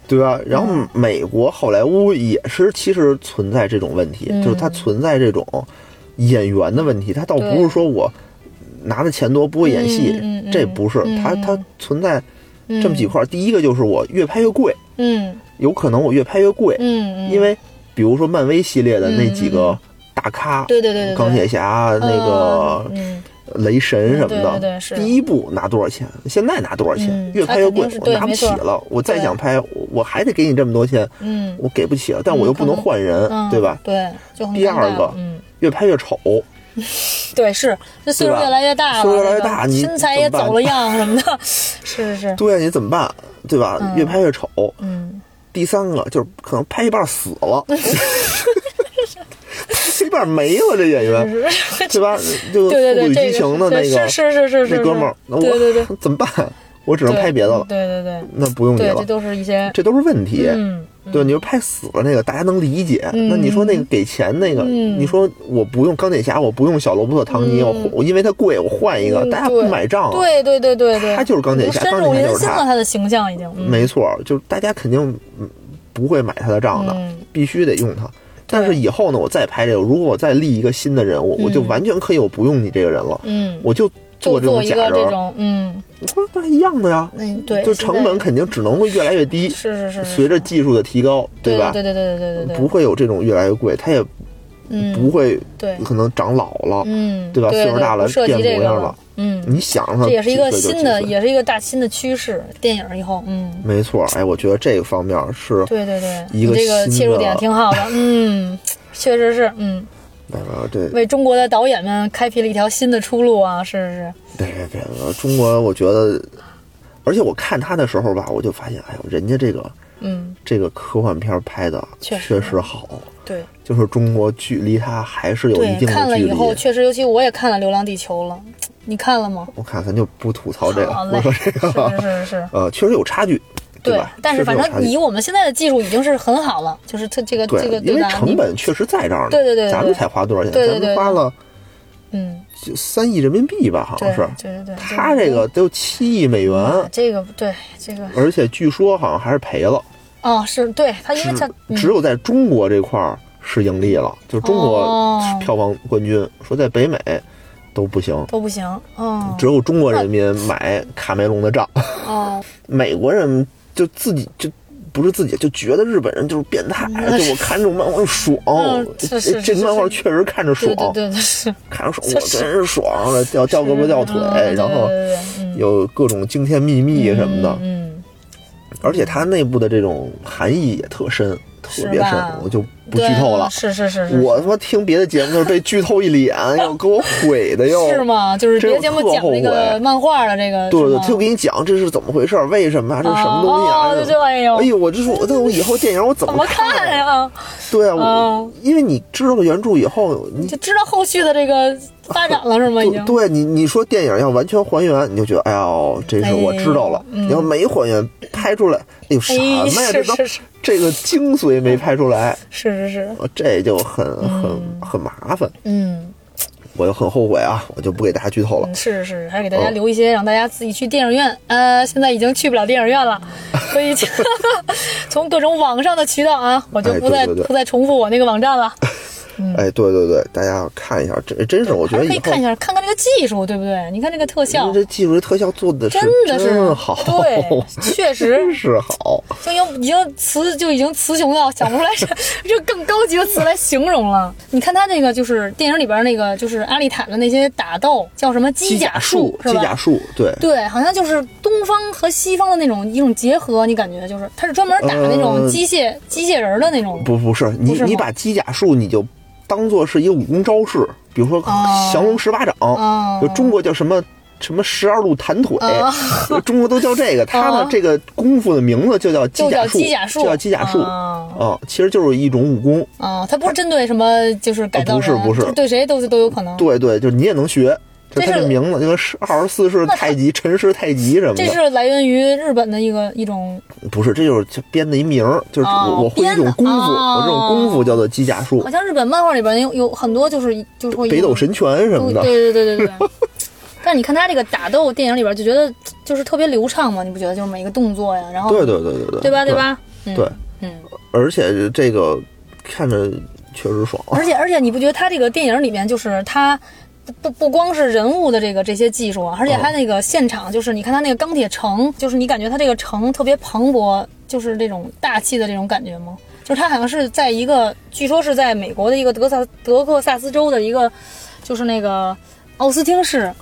对吧？然后嗯美国好莱坞也是其实存在这种问题，嗯就是它存在这种演员的问题。它倒不是说我拿的钱多不会演戏，这不是，嗯它它存在嗯。这么几块儿。第一个就是我越拍越贵，嗯。有可能我越拍越贵，嗯嗯，因为比如说漫威系列的那几嗯个大咖，对对对对对。钢铁侠、那个嗯。雷神什么对的，对对是。第一部拿多少钱，现在拿多少钱，嗯越拍越贵我拿不起了。我再想拍，我我还得给你这么多钱，嗯我给不起了，但我又不能换人，嗯，对吧？对，就很？第二个嗯，越拍越丑，对是，这岁数越来越大了，岁数越来越这个大你身材也走了样什么的，是是是，对啊，你怎么办？对吧？嗯越拍越丑。嗯第三个就是可能拍一半死了，拍一半没了，这演员，对吧？就《对对对，速度与激情》的那个是是是是是那哥们儿，那对对对怎么办？我只能拍别的了，对对对。那不用你了，这，都是一些这都是问题。嗯对，你说拍死了那个，大家能理解。嗯。那你说那个给钱那个，嗯。你说我不用钢铁侠，我不用小罗伯特唐尼，嗯。我我因为它贵，我换一个，嗯大家不买账啊。对对对对对，他就是钢铁侠深入人心了，他的形象已经，嗯没错，就是大家肯定嗯不会买他的账的，嗯。必须得用他。但是以后呢，我再拍这个，如果我再立一个新的人，物我就嗯。完全可以，我不用你这个人了，嗯，我就做做一个这种，嗯，那一样的呀，嗯，对，就成本肯定只能会越来越低，是是是，随着技术的提高，对吧？对对对对对对对，不会有这种越来越贵，它也不会对可能长老了，嗯，对吧？岁数大了变模样了，嗯，你想它这也是一个新的，也是一个大新的趋势，电影以后，嗯，没错，哎，我觉得这个方面是，对对对，一个切入点挺好的，嗯，确实是，嗯。呃，对为中国的导演们开辟了一条新的出路啊！是是是，对对对，呃中国我觉得，而且我看他的时候吧，我就发现，哎呦，人家这个嗯，这个科幻片拍的确实好，对就是中国距离他还是有一，定的距离。看了以后，确实，尤其我也看了《流浪地球》了，你看了吗？我看咱就不吐槽这个，不说这个，是是是是，呃，确实有差距，对吧？，但是反正以我们现在的技术已经是很好了，就是它这个这个因为成本确实在这儿呢。对对对对咱们才花多少钱？咱们花了嗯，就三亿人民币吧，好像是。对对对，他这个都七亿美元，这个对这个而且据说好像还是赔了。哦，是对他，因为他只只有在中国这块儿是盈利了，就中国哦票房冠军，说在北美都不行，都不行，嗯只有中国人民买卡梅隆的账，哦，美国人就自己就。不是自己就觉得日本人就是变态，就我看这种漫画爽，这漫画确实。看着爽对，对对对是，看着爽，我真是爽了，掉掉胳膊掉腿，嗯然后有各种惊天秘密什么的，嗯，而且它内部的这种含义也特深，特别深，我就不剧透了。是是是是，我他妈听别的节目就是被剧透一脸，又给我毁的又。是吗？就是别的节目讲这个漫画的这个。对对，他就给你讲这是怎么回事，为什么啊？这是什么东西啊？哦，就哎呦，哎呦，我就说，那我以后电影我怎么 看呀？对啊，我因为你知道了原著以后，你就知道后续的这个发展了，是吗？已经。对你，你说电影要完全还原，你就觉得哎呦，这是我知道了。你要没还原，拍出来，哎呦什么呀？这都这个精髓没拍出来。是是是。这就很很很麻烦。嗯。我就很后悔啊，我就不给大家剧透了。是是是，还是给大家留一些，让大家自己去电影院。呃，现在已经去不了电影院了，所以 从各种网上的渠道啊，我就不再不再重复我那个网站了。哎，对对对，大家要看一下，真真是我觉得可以看一下，看看这个技术，对不对？你看这个特效，这技术这特效做的真的是好，对，确实 是好，就用已经词就已经词穷到想不出来 这这更高级的词来形容了。你看他那个就是电影里边那个就是阿丽塔的那些打斗叫什么机甲术，机甲术，对对，好像就是东方和西方的那种一种结合，你感觉就是他是专门打那种机械机械人的那种，不不是你你把机甲术你就。当做是一个武功招式，比如说降龙十八掌，就中国叫什么什么十二路弹腿，中国都叫这个。他呢，这个功夫的名字就叫机甲术，就叫机甲术啊，其实就是一种武功啊。它不是针对什么，就是改造，不是不是，对谁都都有可能。对对，就是你也能学。它这名字就是二十四式太极、陈氏太极什么的。这是来源于日本的一个一种。不是，这就是编的一名儿，就是我我会一种功夫，我这种功夫叫做机甲术。好像日本漫画里边有有很多就是就是会北斗神拳什么的。对对对对对。但是你看他这个打斗电影里边就觉得就是特别流畅嘛，你不觉得？就是每一个动作呀，然后对对对对对，对吧对吧？对，嗯，而且这个看着确实爽。而且而且你不觉得他这个电影里面就是他。不不光是人物的这个这些技术，而且它那个现场，就是你看它那个钢铁城，就是你感觉它这个城特别磅礴，就是这种大气的这种感觉吗？就是它好像是在一个，据说是在美国的一个德萨德克萨斯州的一个，就是那个奥斯汀市。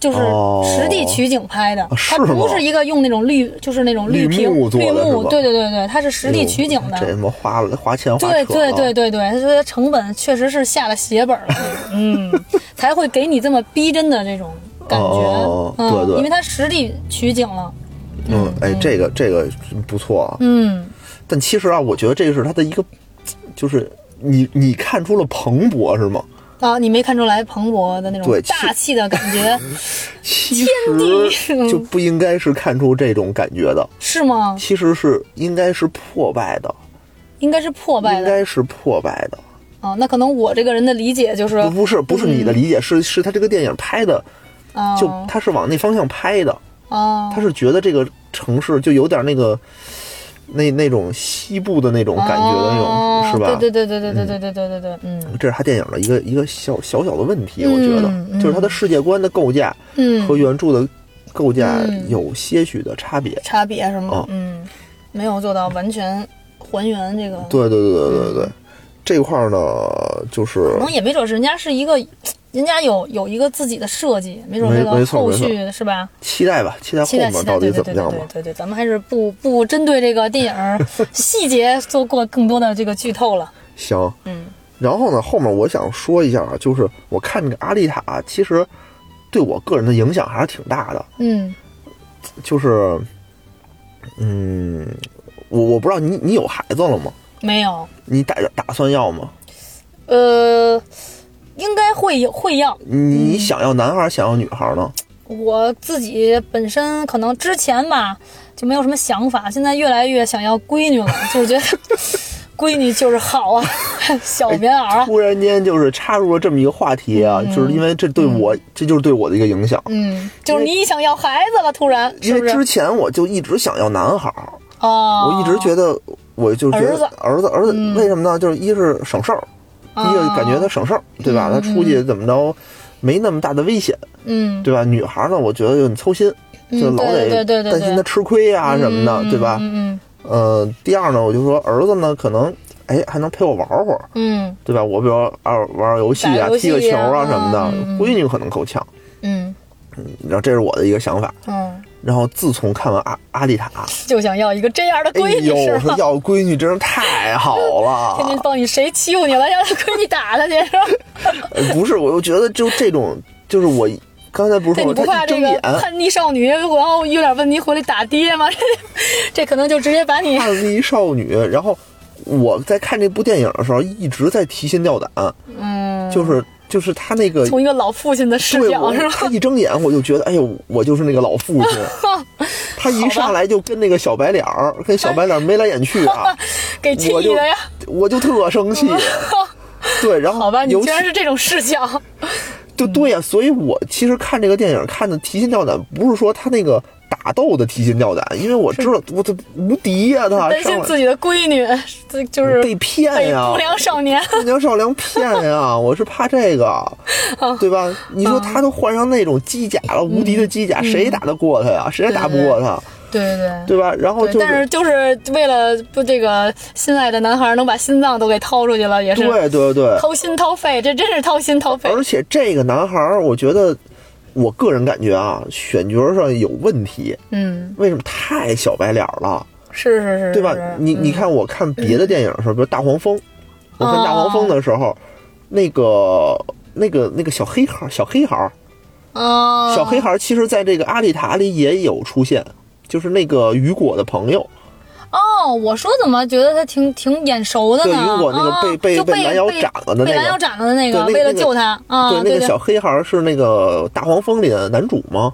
就是实地取景拍的，它不是一个用那种绿，就是那种绿屏绿幕，对对对对，它是实地取景的。这他妈花了花钱花对对对对对，他说成本确实是下了血本了，嗯，才会给你这么逼真的这种感觉，对对，因为它实地取景了。嗯，哎，这个这个不错啊。嗯，但其实啊，我觉得这个是它的一个，就是你你看出了蓬勃是吗？啊，你没看出来蓬勃的那种大气的感觉？其实就不应该是看出这种感觉的，是吗？其实是应该是破败的，应该是破败的，应该是破败的。啊，那可能我这个人的理解就是不是不是你的理解，是是他这个电影拍的，就他是往那方向拍的，啊，他是觉得这个城市就有点那个。那那种西部的那种感觉的那种，是吧？对对对对对对对对对对对，嗯，这是他电影的一个一个小小小的问题，我觉得，就是他的世界观的构架，嗯，和原著的构架有些许的差别，差别是吗？嗯，没有做到完全还原这个。对对对对对对，这块儿呢，就是可能也没准是人家是一个。人家有有一个自己的设计，没准这个后续是吧？期待吧，期待后面到底怎么样吧。对对，咱们还是不不针对这个电影 细节做过更多的这个剧透了。行，嗯，然后呢，后面我想说一下啊，就是我看这个阿丽塔，其实对我个人的影响还是挺大的。嗯，就是，嗯，我我不知道你你有孩子了吗？没有。你打打算要吗？呃。应该会有会要你想要男孩想要女孩呢？我自己本身可能之前吧就没有什么想法，现在越来越想要闺女了，就觉得闺女就是好啊，小棉袄。突然间就是插入了这么一个话题啊，就是因为这对我这就是对我的一个影响。嗯，就是你想要孩子了，突然。因为之前我就一直想要男孩儿哦，我一直觉得我就觉得儿子儿子为什么呢？就是一是省事儿。一个感觉他省事儿，对吧？他出去怎么着，没那么大的危险，嗯，对吧？女孩呢，我觉得很操心，就老得担心他吃亏呀什么的，对吧？嗯呃，第二呢，我就说儿子呢，可能哎还能陪我玩会儿，嗯，对吧？我比如玩玩游戏啊，踢个球啊什么的。闺女可能够呛，嗯，你知道这是我的一个想法，嗯。然后自从看完阿阿丽塔，就想要一个这样的哎闺女，呦，是吧？我说要闺女真是太好了天天了。帮你谁欺负你了，让他闺女打他去，是吧？呃 不是，我就觉得就这种，就是我刚才不是说你不怕这个叛逆少女，然后有点问题回来打爹吗？这可能就直接把你叛逆少女，然后我在看这部电影的时候一直在提心吊胆，嗯，就是就是他那个从一个老父亲的视角是吧？他一睁眼我就觉得，哎呦，我就是那个老父亲。他一上来就跟那个小白脸儿，跟小白脸眉来眼去啊，给气的呀！我就特生气。对，然后好吧，你居然是这种视角，就对呀、所以我其实看这个电影看的提心吊胆，不是说他那个打斗的提心吊胆，因为我知道我这无敌呀、他担心自己的闺女，这就是被骗被呀、不良少年。不良少年骗呀、我是怕这个，对吧？你说他都换上那种机甲了，无敌的机甲，谁打得过他呀？谁也打不过他，对对对。对吧？然后但是就是为了不这个心爱的男孩能把心脏都给掏出去了，也是对对对，掏心掏肺，这真是掏心掏肺。而且这个男孩，我觉得我个人感觉啊，选角上有问题。嗯，为什么太小白脸了，是是是，对吧？是？你你，看，我看别的电影的时候，比如《大黄蜂》，我看《大黄蜂》的时候，那个那个那个小黑孩，小黑孩小黑孩，其实在这个《阿丽塔》里也有出现，就是那个雨果的朋友，哦，我说怎么觉得他挺挺眼熟的对，呢？雨果那个哦被被就被被拦腰斩了的那被拦腰个，斩了的那个，为了救他啊，对，对那个小黑孩儿是那个《大黄蜂》里的男主吗？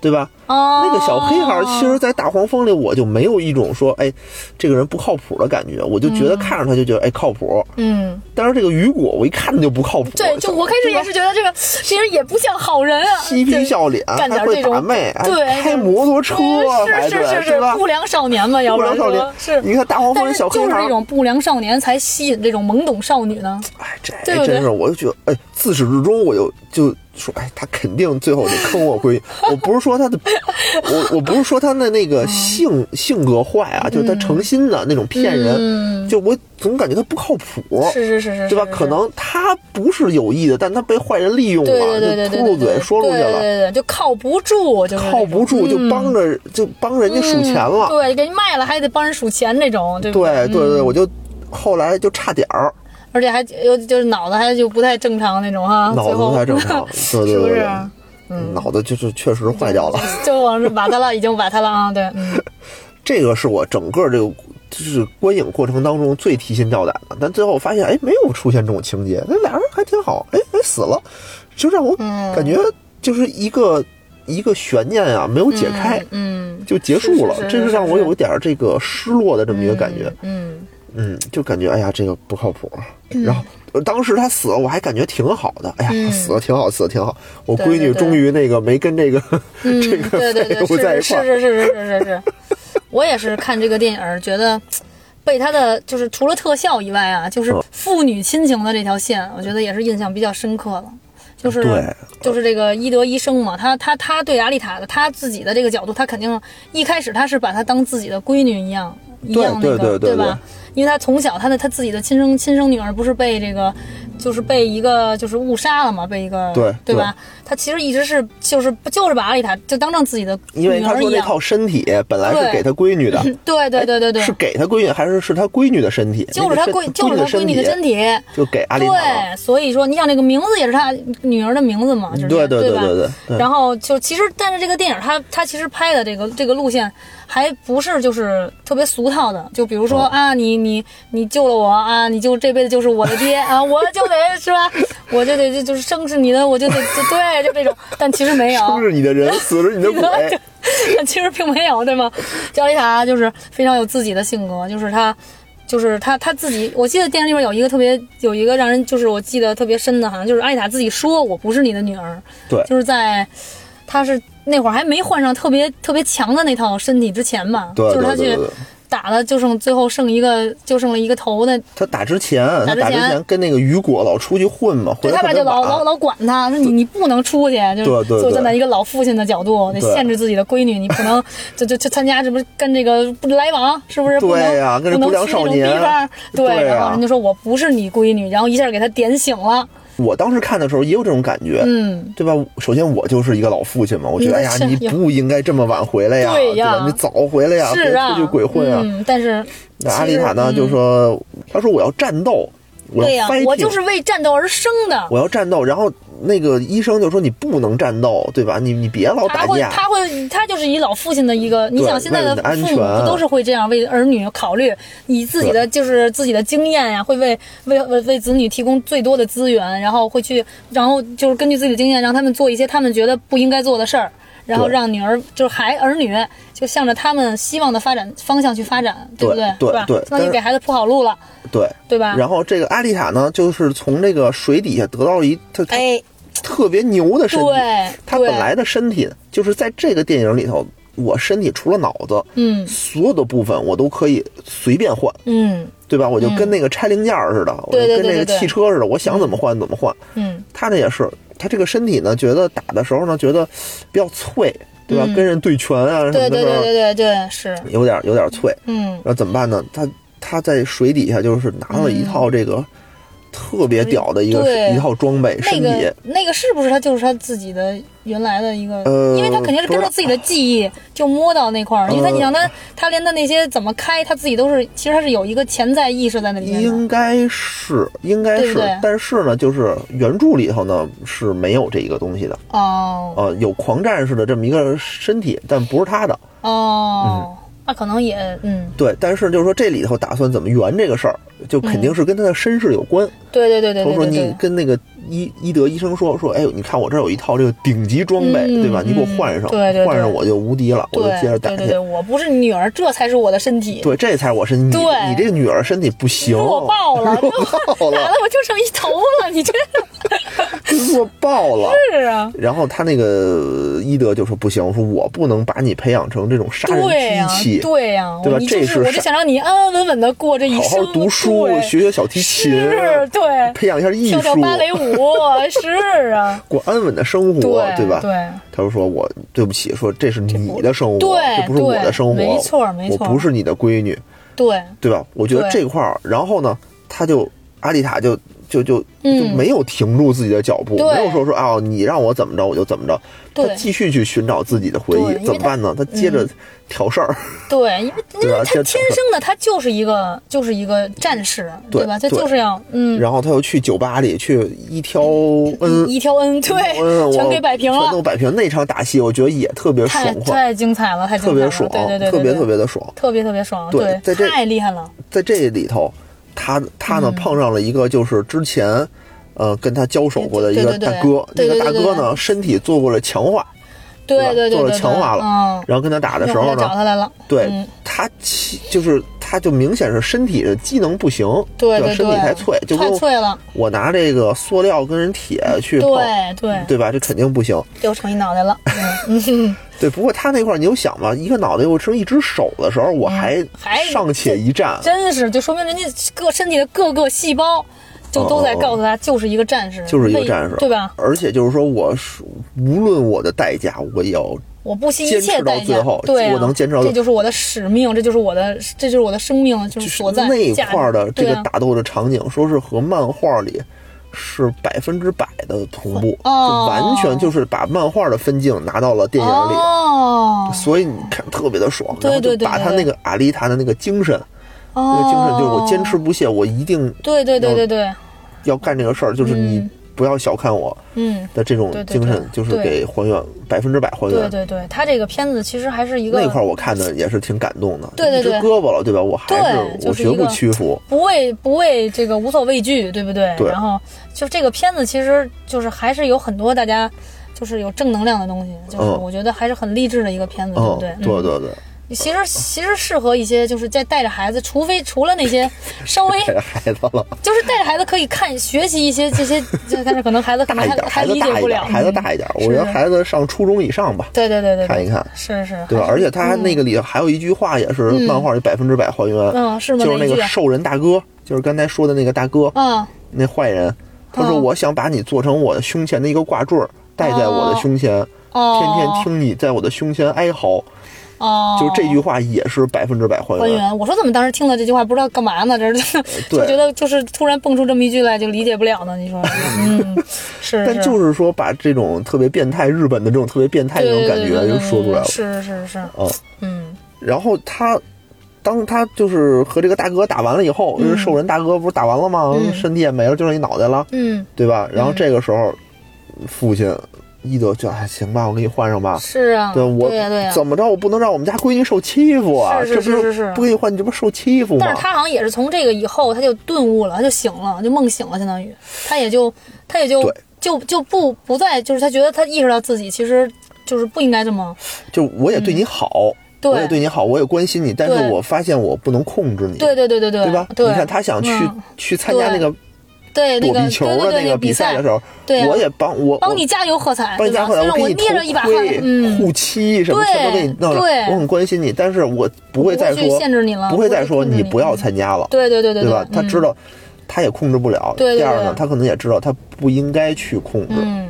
对吧？哦，那个小黑孩，其实，在大黄蜂里，我就没有一种说，哎，这个人不靠谱的感觉，我就觉得看着他就觉得，哎，靠谱。嗯，但是这个雨果，我一看他就不靠谱。对，就我开始也是觉得这个其实也不像好人啊，嬉皮笑脸，干点这种对开摩托车，还是是是是是？不良少年嘛，要不然不良少年说是。你看大黄蜂小黑就是这种不良少年才吸引这种懵懂少女呢。哎，这真是，我就觉得，哎，自始至终我就就说，哎，他肯定最后得坑我闺女。我不是说他的，我我不是说他的那个性性格坏啊，就是他诚心的那种骗人，嗯，就我总感觉他不靠谱。是是是是，对吧？可。能他不是有意的，但他被坏人利用了，就秃噜嘴说出去了，对对对，就靠不住，就是靠不住就嗯帮着就帮人家数钱了。对，给人卖了还得帮人数钱那种，对不对对我就后来就差点儿，而且还又就是脑子还就不太正常那种哈，脑子不太正常，对对 是不是？嗯，脑子就是确实坏掉了。就往是瓦特了，已经瓦特了啊！对，嗯，这个是我整个这个就是观影过程当中最提心吊胆的，但最后发现哎没有出现这种情节，那俩人还挺好，哎没死了，就让我嗯感觉就是一个一个悬念啊没有解开。嗯，就结束了，是是是这是让我有一点儿这个失落的这么一个感觉，嗯，嗯，就感觉哎呀这个不靠谱。然后呃当时他死了，我还感觉挺好的，哎呀嗯死了挺好，死了挺好。我闺女终于那个没跟这个嗯，这个对对对，废物在一块儿，是是是是 是是是，我也是看这个电影觉得。被他的就是除了特效以外啊，就是嗯父女亲情的这条线，我觉得也是印象比较深刻的。就是对就是这个伊德医生嘛，他他他对阿丽塔的他自己的这个角度，他肯定一开始他是把她当自己的闺女一样一对样那个对对对吧？因为他从小他的他自己的亲生亲生女儿不是被这个就是被一个就是误杀了嘛，被一个对对吧？他其实一直是就是就是把阿丽塔就当成自己的女因为他儿一样。说那套身体本来是给他闺女的，对对对对对，是给他闺女还是是他闺女的身体？就是他闺就是他闺女的身体体。就给阿丽塔。对，所以说你想那个名字也是他女儿的名字嘛，就是对对？对对对然后就其实，但是这个电影他他其实拍的这个这个路线还不是就是特别俗套的，就比如哦说、啊，你你你救了我啊，你就这辈子就是我的爹 啊，我就得是吧，我就得就就是生是你的，我就得就对，就这种，但其实没有，生是你的人，死是你的鬼。但其实并没有，对吗？焦丽塔就是非常有自己的性格，就是她，就是她她自己。我记得电影里面有一个特别有一个让人就是我记得特别深的，好像就是阿丽塔自己说：“我不是你的女儿。”对就是在她是那会儿还没换上特别特别强的那套身体之前吧，对就是他去。打了，就剩最后剩一个就剩了一个头的。他打之前，他打之前前跟那个雨果老出去混嘛，对他爸就老老。老管他，说你你不能出去，就就站在一个老父亲的角度，得限制自己的闺女，你不能就就就参加这不是跟这个不来往，是不是？不能对呀跟这不能去那种少年地方，对，然后人家说我不是你闺女，然后一下给他点醒了。我当时看的时候也有这种感觉，嗯，对吧？首先我就是一个老父亲嘛，我觉得嗯哎呀，你不应该这么晚回来呀，对呀吧？你早回来呀，别出去鬼混啊。嗯，但是那阿丽塔呢，就说，他说我要战斗，我对呀、我就是为战斗而生的。我要战斗。然后那个医生就说你不能战斗，对吧？你你别老，打架。他会，他就是以老父亲的一个，你想现在的父母不都是会这样为儿女考虑，以自己的就是自己的经验呀，会为为为为子女提供最多的资源，然后会去，然后就是根据自己的经验，让他们做一些他们觉得不应该做的事儿，然后让女儿就是孩儿女就向着他们希望的发展方向去发展，对不对对？是吧？对对相当于给孩子铺好路了，对。对吧？然后这个阿丽塔呢，就是从这个水底下得到了一特哎，特别牛的身体。对，对她本来的身体就是在这个电影里头，我身体除了脑子，嗯所有的部分我都可以随便换，嗯对吧？我就跟那个拆零件似的，我对就跟那个汽车似的，我想怎么换怎么换。嗯，他呢也是，他这个身体呢，觉得打的时候呢，觉得比较脆，对吧？嗯跟人对拳啊什么的对对对，对对对，是，有点有点脆。嗯。然后怎么办呢？他他在水底下就是拿了一套这个特别屌的一个、一套装备，身体。那个那个是不是他就是他自己的原来的一个？呃因为他肯定是跟着自己的记忆就摸到那块儿，因为他呃你想他他连他那些怎么开，他自己都是其实他是有一个潜在意识在那里面。应该是，应该是，对对但是呢，就是原著里头呢是没有这一个东西的，哦呃，有狂战士的这么一个身体，但不是他的，哦，那可能也嗯，对，但是就是说这里头打算怎么圆这个事儿，就肯定是跟他的身世有关。对对对对他说你跟那个伊伊德医生说说，哎呦，你看我这儿有一套这个顶级装备，嗯对吧？你给我换上，嗯对对对换上我就无敌了，我就接着打去。对对对对，我不是女儿，这才是我的身体。对，这才是我身体。你对你这个女儿身体不行，弱爆了，弱爆了，打的我就剩一头了，你这 弱爆了。是啊，然后他那个医德就说不行，我说我不能把你培养成这种杀人机器，，对呀，对吧就是这是我就想让你安安稳稳的过这一好生，好好读书，学学小提琴，是，对，培养一下艺术跳跳术，芭蕾舞，是啊，过安稳的生活，对吧？对，他就说我对不起，说这是你的生活，对这不是我的生活，没错没错。我不是你的闺女，对，对吧？我觉得这块儿，然后呢，他就阿丽塔就就就就嗯没有停住自己的脚步，对没有说说啊，你让我怎么着我就怎么着，他对继续去寻找自己的回忆，怎么办呢？他接着挑事儿，对，因为因为他天生的他就是一个就是一个战士，对吧？他就是要嗯。然后他又去酒吧里去一挑恩。一挑恩，对，嗯，全给摆平了全都，摆平。那场打戏，我觉得也特别爽快，太精彩了，太精彩了，特别爽，对对对，特别特别的爽。特别特别爽，对在这太厉害了，在这里头，他他呢、嗯。碰上了一个就是之前，呃，跟他交手过的一个大哥，那个大哥呢身体做过了强化，对对对做了强化了嗯，然后跟他打的时候呢找呢，他来了，对、嗯他其就是他就明显是身体的机能不行，对对对，身体太脆，就太跟脆了，我拿这个塑料跟人铁去碰，对对，对吧？这肯定不行。又成一脑袋了，对，不过他那块儿你有想吗，一个脑袋又成一只手的时候，我还嗯还尚且一战，真是，就说明人家各身体的各个细胞。就都在告诉他，就是一个战士，哦就是一个战士，对吧？而且就是说，我是无论我的代价，我也要我不惜一坚持到切代价最后，对啊，我能坚持到这就是我的使命，这就是我的，这就是我的生命，就是所在那一块儿的这个打斗的场景，说是和漫画里是百分之百的同步，哦。就完全就是把漫画的分镜拿到了电影里，哦，所以你看特别的爽，对然后就对对对。把他那个阿丽塔的那个精神，那那个精神就是我坚持不懈，我一定对对对对对，要干这个事儿，就是你嗯不要小看我嗯，的这种精神，就是给还原百分之百还原。对对对，他这个片子其实还是一个那块儿我看的也是挺感动的，对对对胳膊了，对吧？我还是对我绝不屈服。不畏不畏这个无所畏惧，对不对？对然后就这个片子其实就是还是有很多大家就是有正能量的东西，就是嗯我觉得还是很励志的一个片子，对嗯不，对？对嗯对对，其实其实适合一些就是在带着孩子，除非除了那些 稍微带着孩子了，就是带着孩子可以看学习一些这些，这但是可能孩子可能还大一点，还孩子理解不了，大一点，孩子嗯大一点。我觉得孩子上初中以上吧，对对对对，看一看，是是，对吧？而且他那个里头还有一句话也是漫画里百分之百还原，嗯是吗？就是那个兽人大哥，就是刚才说的那个大哥，嗯。那坏人，他说嗯。我想把你做成我的胸前的一个挂坠儿，戴在我的胸前，哦，天天听你在我的胸前哀嚎。哦，就这句话也是百分之百还原。还原。我说怎么当时听了这句话不知道干嘛呢？这是 就对觉得就是突然蹦出这么一句来就理解不了呢？你说，嗯，是，但就是说把这种特别变态日本的这种特别变态的那种感觉就说出来了。是是是，嗯嗯然后他，当他就是和这个大哥打完了以后，嗯兽人大哥不是打完了吗？嗯身体也没了，就剩一脑袋了，嗯，对吧？然后这个时候，父亲伊德就哎行吧，我给你换上吧。是啊，对我对呀对呀。怎么着？我不能让我们家闺女受欺负啊！是是这不是不给你换，你这不受欺负吗？但是他好像也是从这个以后，他就顿悟了，他就醒了，就梦醒了，相当于他也就他也就对就就不不再就是他觉得他意识到自己其实就是不应该这么就我也对你好，对我也对你好，我也关心你，但是我发现我不能控制你，对对对对对对吧？对，你看他想去、嗯去参加那个躲避球对对对的那个比赛的时候，我也帮我帮你加油喝彩，帮你加油喝彩我给你捏着一把头盔、汗，嗯，护膝什么对全都给你弄我很关心你，但是我不会再说限制你了不会再说你不要参加了，对对对对对吧？他嗯知道他也控制不了。对对第二呢，他可能也知道他不应该去控制。嗯，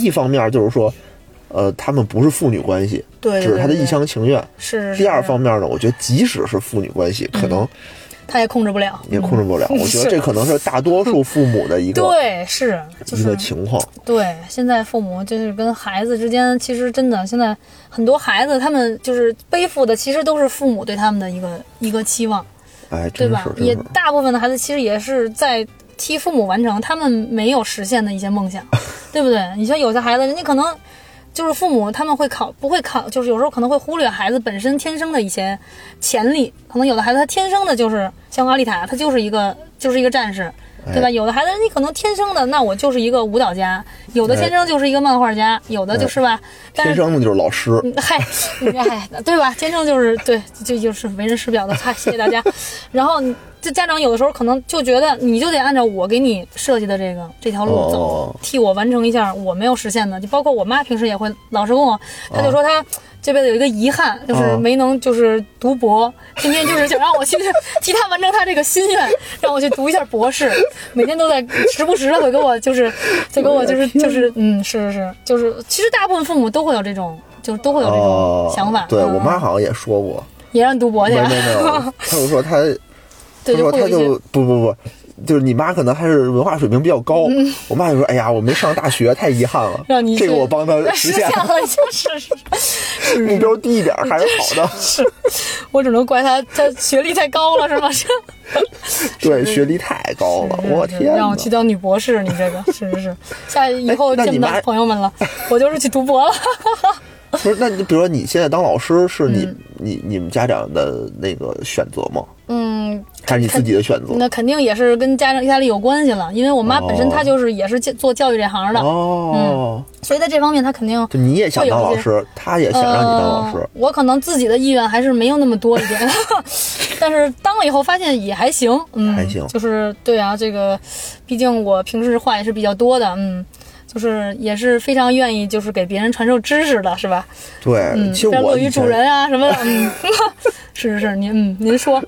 一方面就是说，呃，他们不是父女关系，对，对只是他的一厢情愿。是是是。第二方面呢，我觉得即使是父女关系，可能他也控制不了，也控制不了。嗯我觉得这可能是大多数父母的一个对是就是一个情况。对，现在父母就是跟孩子之间，其实真的现在很多孩子他们就是背负的，其实都是父母对他们的一个一个期望，哎，对吧？也大部分的孩子其实也是在替父母完成他们没有实现的一些梦想，对不对？你像有些孩子，人家可能就是父母他们会考不会考，就是有时候可能会忽略孩子本身天生的一些潜力，可能有的孩子他天生的就是像阿丽塔，他就是一个就是一个战士。对吧？哎有的孩子你可能天生的，那我就是一个舞蹈家；有的天生就是一个漫画家，有的就是吧。但是天生的就是老师，嗯嗨，嗨，对吧？天生就是对，就就是为人师表的。嗨，谢谢大家。然后这家长有的时候可能就觉得，你就得按照我给你设计的这个这条路走，哦替我完成一下我没有实现的。就包括我妈平时也会老是问我，她就说她。这辈子有一个遗憾，就是哦没能就是读博，今天就是想让我去 替他完成他这个心愿，让我去读一下博士，每天都在时不时的会给我就是，就给我就是就是嗯是是是，就是其实大部分父母都会有这种，就是都会有这哦种，想法。对嗯我妈好像也说过，也让你读博去啊，没没没有，她就说她，对，她说她就会有一些就不不不。就是你妈可能还是文化水平比较高，我妈就说：“哎呀，我没上大学，太遗憾了。嗯 让你这个我帮她 实实现了，了，就是 目标低一点还是好的。是，我只能怪她，她学历太高了，是吗？是，对，学历太高了，我天！让我去当女博士，你这个是是是，下以后见不到朋友们了，我就是去读博了。不是，那你比如说你现在当老师，是你、嗯你你们家长的那个选择吗？嗯，还是你自己的选择？那肯定也是跟家长压力有关系了，因为我妈本身哦她就是也是做教育这行的，哦，所以在这方面她肯定就你也想当老师，她也想让你当老师呃。我可能自己的意愿还是没有那么多一点，但是当了以后发现也还行，嗯，还行就是对啊，这个毕竟我平时话也是比较多的，嗯。就是也是非常愿意，就是给别人传授知识的，是吧？对，嗯，其实我乐于助人啊什么的，嗯，是是是，您嗯您说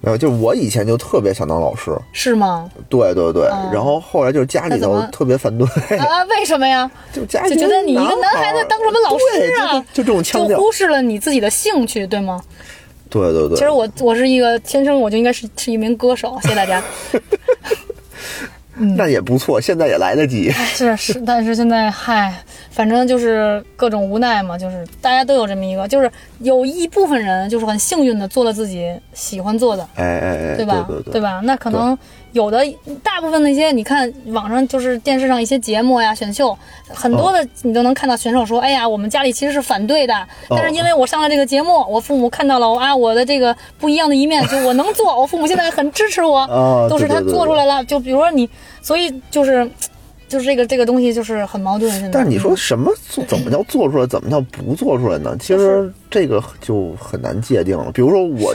没有，就我以前就特别想当老师，是吗？对对对，嗯然后后来就是家里头特别反对，啊，为什么呀？就家里就觉得你一个男孩子当什么老师啊就就这种腔调，就忽视了你自己的兴趣，对吗？对对对。其实我我是一个天生我就应该是是一名歌手，谢谢大家。那也不错，现在也来得及。是是，但是现在嗨，反正就是各种无奈嘛，就是大家都有这么一个，就是有一部分人就是很幸运的做了自己喜欢做的，哎哎哎，对吧？对对吧？那可能有的大部分那些，你看网上就是电视上一些节目呀、选秀，很多的你都能看到选手说：“哎呀，我们家里其实是反对的，但是因为我上了这个节目，我父母看到了啊我的这个不一样的一面，就我能做，我父母现在很支持我，啊都是他做出来了。就比如说你，所以就是。”就是这个这个东西就是很矛盾，现在。但是你说什么做怎么叫做出来，怎么叫不做出来呢？其实这个就很难界定了。比如说我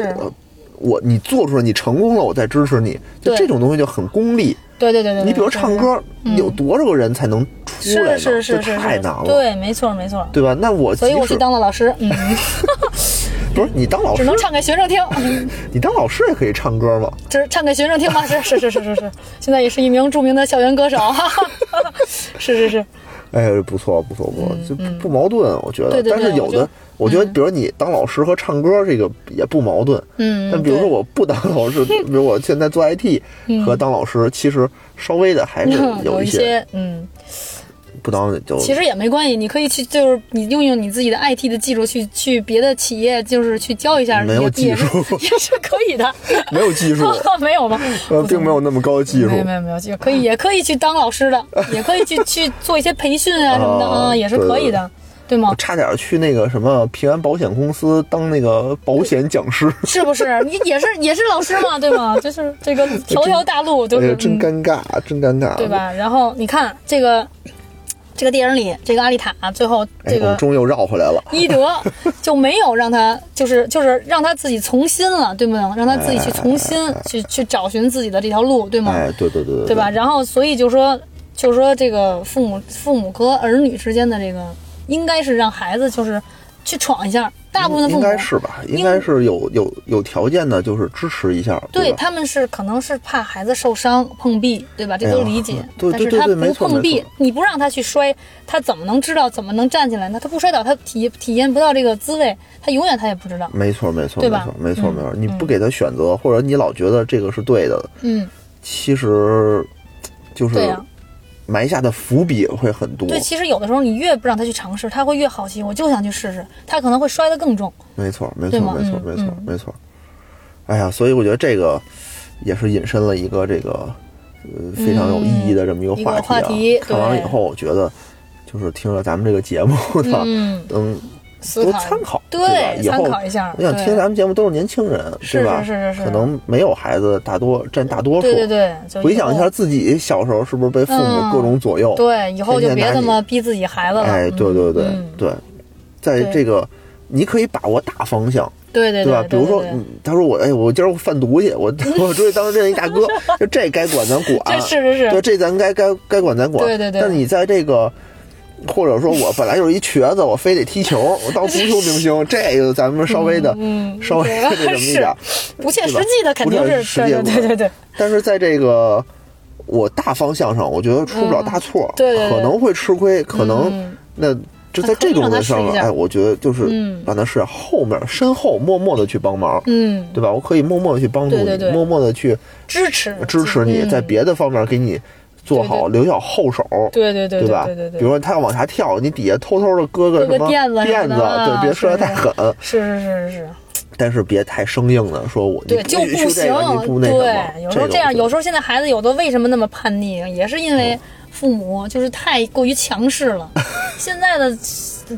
我你做出来，你成功了，我再支持你，就这种东西就很功利。对对对对，你比如唱歌，有多少个人才能出来呢？是是是太难了，对，没错没错。对吧？那我所以我去当了老师，嗯，不是你当老师，只能唱给学生听，嗯 你当老师也可以唱歌嘛？就是唱给学生听吗？是是是是是是，现在也是一名著名的校园歌手，是是是，哎，不错不错不错，就不不矛盾，我觉得。对对对但是有的，我觉得，嗯比如你当老师和唱歌这个也不矛盾。嗯，但比如说我不当老师，比如我现在做 IT 和当老师，其实稍微的还是有一些些嗯，不当就其实也没关系，你可以去，就是你用用你自己的 IT 的技术去去别的企业，就是去教一下，没有技术也是可以的。没有技术，没有吗？呃，并没有那么高的技术没。有没有没有，也可以也可以去当老师的，也可以去去做一些培训啊什么的啊 啊，也是可以的，对吗我？差点去那个什么平安保险公司当那个保险讲师，是不是？你也是也是老师嘛，对吗？就是这个 条条大路都是哎，真嗯尴尬，真尴尬，对？吧？然后你看这个这个电影里，这个阿丽塔最后哎，这个终于又绕回来了。伊德 就没有让他，就是就是让他自己从新了，对不对？让他自己去重新去去找寻自己的这条路，对吗？哎，对对对对，对吧？？然后所以就说，就说这个父母父母和儿女之间的这个，应该是让孩子就是去闯一下。大部分的父母应该是吧？应该是有有有条件的，就是支持一下，吧？对他们是可能是怕孩子受伤碰壁，对吧？这都理解。对对但是他不碰壁你不让他去摔，他怎么能知道怎么能站起来呢？他不摔倒，他体体验不到这个滋味，他永远他也不知道。没错，没错，对吧没错，没错，嗯没错。你不给他选择，或者你老觉得这个是对的，嗯，其实就是对呀埋下的伏笔会很多。对，其实有的时候你越不让他去尝试，他会越好奇，我就想去试试，他可能会摔得更重。没错，没错，没错，嗯没错嗯，没错。哎呀，所以我觉得这个也是引申了一个这个呃非常有意义的这么一个一个话话题啊。看完了以后，我觉得就是听了咱们这个节目的，嗯，嗯，多思考参考，对吧？以后参考一下我想听咱们节目都是年轻人，是对吧？是是是是可能没有孩子，大多占大多数。回想一下自己小时候是不是被父母嗯各种左右？对，以后就别这么逼自己孩子了。哎，嗯对对对嗯对，在这个你可以把握大方向，对对对吧？比如说他说我哎，我今儿贩毒去，我 我出去当这一大哥，就这该管咱管，这是是是对，这咱该该该管咱管。对对对但你在这个。或者说我本来就是一瘸子，我非得踢球，我当足球明星，这个咱们稍微的，嗯稍微的这么一点儿，不切实际的肯定是对实际的对对对对，但是在这个我大方向上，我觉得出不了大错，嗯对对对。可能会吃亏，可能、嗯那就在这种的上面，哎，我觉得就是嗯。让他是后面身后默默的去帮忙，嗯，对吧？我可以默默的去帮助你，默默的去支持支持你，嗯。在别的方面给你做好，留小后手。对对对吧？对对对，比如说他要往下跳，你底下偷偷的搁个什么垫子对，别摔得太狠，是是是是。是，但是别太生硬的说我对就不行对，有时候这样，有时候候现在孩子有的为什么那么叛逆，也是因为父母就是太过于强势了。现在的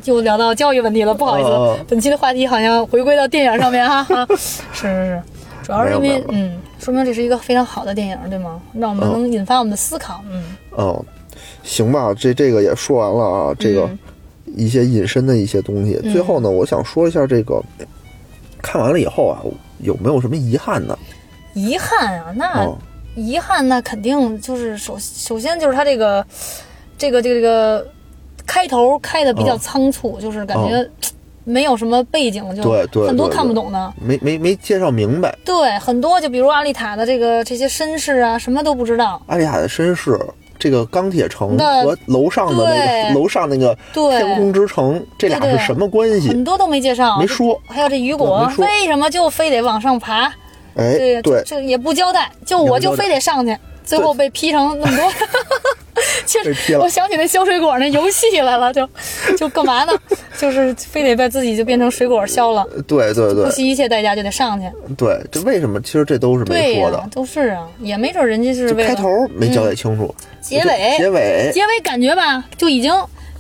就聊到教育问题了，不好意哦思，本期的话题好像回归到电影上面哈。哈。是是是，主要是因为嗯，说明这是一个非常好的电影，对吗？让我们能引发我们的思考，嗯。嗯，行吧，这这个也说完了啊，这个嗯。一些引申的一些东西。最后呢，我想说一下这个，看完了以后啊，有没有什么遗憾呢？遗憾啊，那哦。遗憾那肯定就是首首先就是他这个这个这个这个开头开的比较哦。仓促，就是感觉没有什么背景，就对对很多看不懂的。没没没介绍明白，对，很多就比如阿丽塔的这个这些身世啊，什么都不知道。阿丽塔的身世。这个钢铁城和楼上的那个 楼上那个对天空之城，这俩是什么关系？很多都没介绍，没说还有这雨果为什么就非得往上爬？哎，这对，这也不交代，就我就非得上去，最后被劈成那么多。其被劈了实我想起那削水果那游戏来了，就就干嘛呢？就是非得把自己就变成水果削了，对对对不惜一切代价就得上去。对，这为什么？其实这都是没对呀、说的。都是啊，也没准人家是为开头没交代清楚，结尾结尾结尾感觉吧，就已经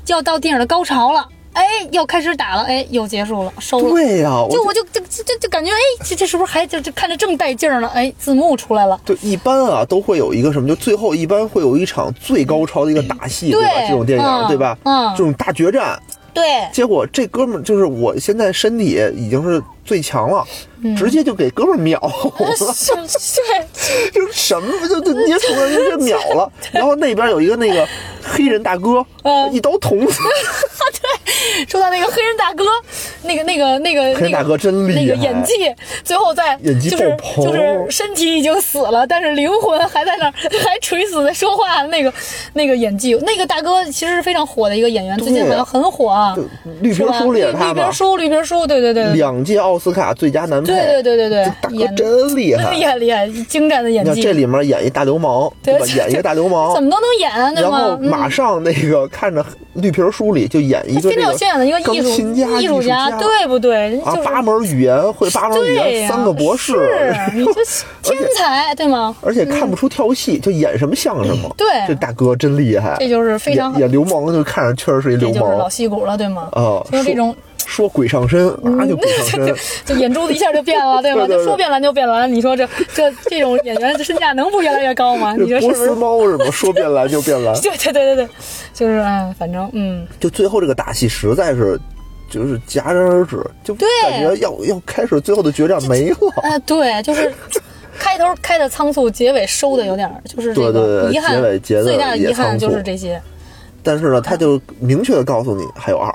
就要到电影的高潮了，哎，要开始打了，哎，又结束了，收了。对呀，我就我就就就就就感觉，哎，这这是不是还就就看着正带劲儿呢？哎，字幕出来了，对，一般啊都会有一个什么，就最后一般会有一场最高潮的一个打戏，对吧？这种电影，嗯对吧？嗯这种大决战，对，结果这哥们儿就是我现在身体已经是最强了，直接就给哥们儿秒了，是对，就是什么就就捏出来就秒了，然后那边有一个那个黑人大哥，嗯。一刀捅死，对说到那个黑人大哥，那个那个那个那个大哥真厉害，那个演技，最后在演技就是就是身体已经死了，但是灵魂还在那儿，还垂死在说话，那个那个演技，那个大哥其实是非常火的一个演员，最近好像很火啊，绿皮？书里也是他绿皮？书，绿皮书，对对对，两届奥斯卡最佳男配，对对对对对大哥真厉害，厉害厉害，精湛的演技，这里面演一大流氓，对吧？演一个大流氓怎，么都能演，对然后马上那个看着绿皮书里就演一个非常有这个修养的一个钢艺术琴家、艺术家，对不对？人啊就，是八门语言会八门语言，呀，三个博士，你这 天才对吗？而且看不出跳戏，就演什么像什么。对这大哥真厉害，这就是非常演演流氓，就看着确实是一流氓就是老戏骨了，对吗？啊。就是这种，说说鬼上身啊，就鬼上身，就眼珠子一下就变了，对吗？对对对就说变蓝就变蓝，你说这这这种演员的身价能不越来越高吗？你说是不是？猫是吗？说变蓝就变蓝。对对对对对，就是嗯，反正嗯，就最后这个打戏实在是。就是戛然而止，就对感觉要要开始最后的决战没了。哎，对，就是 开头开的仓促，结尾收的有点，就是这对对对个遗憾结尾结得最大的遗憾就是这些。但是呢，他就明确的告诉你还有二，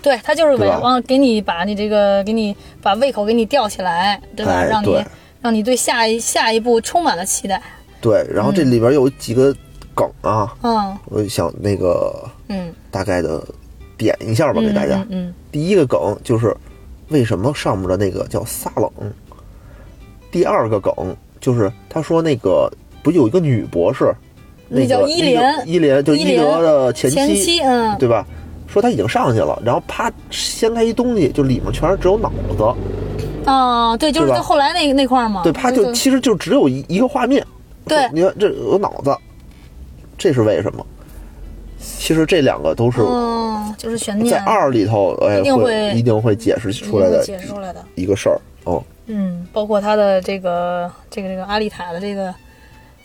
对他就是为往给你把你这个给你把胃口给你吊起来，对吧？让你让你对下一下一步充满了期待。对。然后这里边有几个梗啊，嗯我想那个嗯，大概的点一下吧，给大家。第一个梗就是为什么上面的那个叫撒冷。第二个梗就是他说那个不有一个女博士，那叫伊莲伊莲就伊德的前妻，前期嗯，对吧？说他已经上去了，然后啪掀开一东西，就里面全是只有脑子，啊，对，就是后来那那块儿嘛，对，啪就其实就只有一一个画面。对你看这有脑子，这是为什么？其实这两个都是嗯，就是悬念，在二里头，哎，一定会会一定会解释出来的解释出来的。一个事儿。哦，嗯，包括他的这个这个这个阿丽塔的这个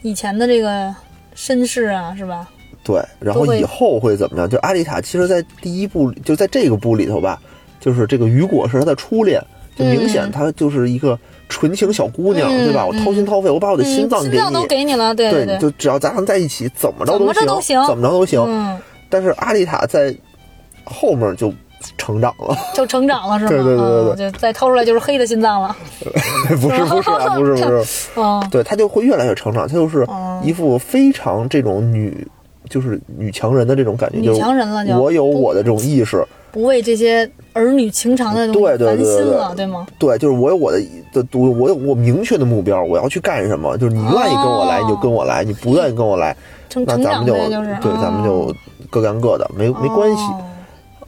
以前的这个身世啊，是吧？对，然后以后会怎么样？就阿丽塔，其实，在第一部，就在这个部里头吧，就是这个雨果是他的初恋，就明显嗯她就是一个纯情小姑娘，嗯对吧？我掏心掏肺，我把我的心脏嗯、给你，心脏都给你了，对对，对，就只要咱俩在一起，怎么着都行怎么着都行。嗯，但是阿丽塔在后面就成长了，就成长了是吗？对对对对对就再掏出来就是黑的心脏了。不是不是啊，不是不是，嗯，对她就会越来越成长，她就是哦一副非常这种女，就是女强人的这种感觉，女就是强人了就我有我的这种意识，不为这些儿女情长的东西烦心了，对。吗？对，就是我有我的的我我有我明确的目标，我要去干什么，就是你愿意跟我来哦你就跟我来，你不愿意跟我来，那咱们就，就是对，咱们就各干各的，没没关系，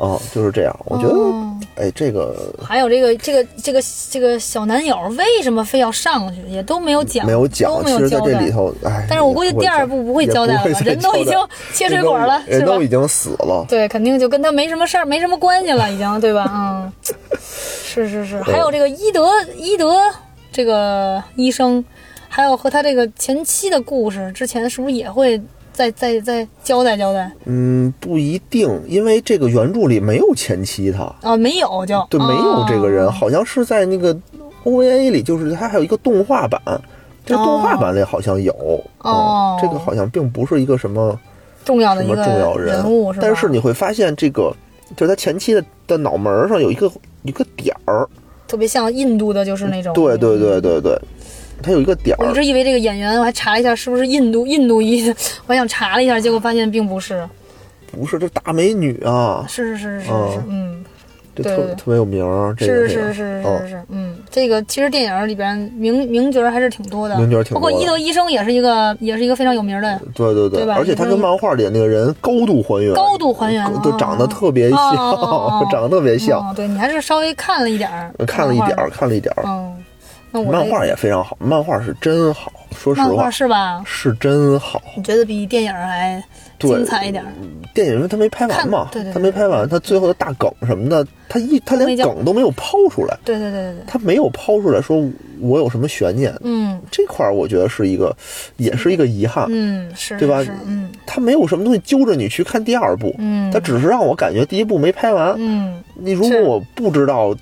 哦啊，就是这样。我觉得，哦哎，这个还有这个这个这个这个小男友为什么非要上去，也都没有讲，没有讲都，没有交代。这里头，哎，但是我估计第二部不会交代了吧？人都已经切水果了，是吧人都？已经死了。对，肯定就跟他没什么事儿，没什么关系了，已经，对吧？嗯，是是是。还有这个伊德伊德这个医生，还有和他这个前妻的故事，之前是不是也会再再再交代交代？嗯，不一定，因为这个原著里没有前妻，他啊，没有就对，没有这个人，哦好像是在那个 OVA 里，就是他还有一个动画版，这个动画版里好像有。哦嗯，这个好像并不是一个什么重要的一个什么重要人物是？但是你会发现，这个就是他前妻的的脑门儿上有一个一个点儿，特别像印度的，就是那种。对对对对对，它有一个点儿，我一直以为这个演员，我还查了一下是不是印度印度裔的，我还想查了一下，结果发现并不是。不是这大美女啊，是是是是是嗯，这对对特特别有名儿，这个是是是是嗯是是，嗯，这个其实电影里边名名角儿还是挺多的，名角儿挺包括多的伊德医生也是一个也是一个非常有名的，对对对吧而且他跟漫画里那个人高度还原，高度还原，对，长得特别哦像 长得特别像，哦，对你还是稍微看了一点儿，看了一点儿，看了一点儿，嗯，那我漫画也非常好，漫画是真好，说实漫画话是吧？是真好。你觉得比电影还精彩一点儿？电影因为他没拍完嘛，看对对对他没拍完，他最后的大梗什么的，他一他连梗都没有抛出来，对对对对对，他没有抛出来说我有什么悬念，嗯这块儿我觉得是一个，也是一个遗憾，嗯是，对吧嗯他没有什么东西揪着你去看第二部，嗯，他只是让我感觉第一部没拍完。嗯你如果我不知道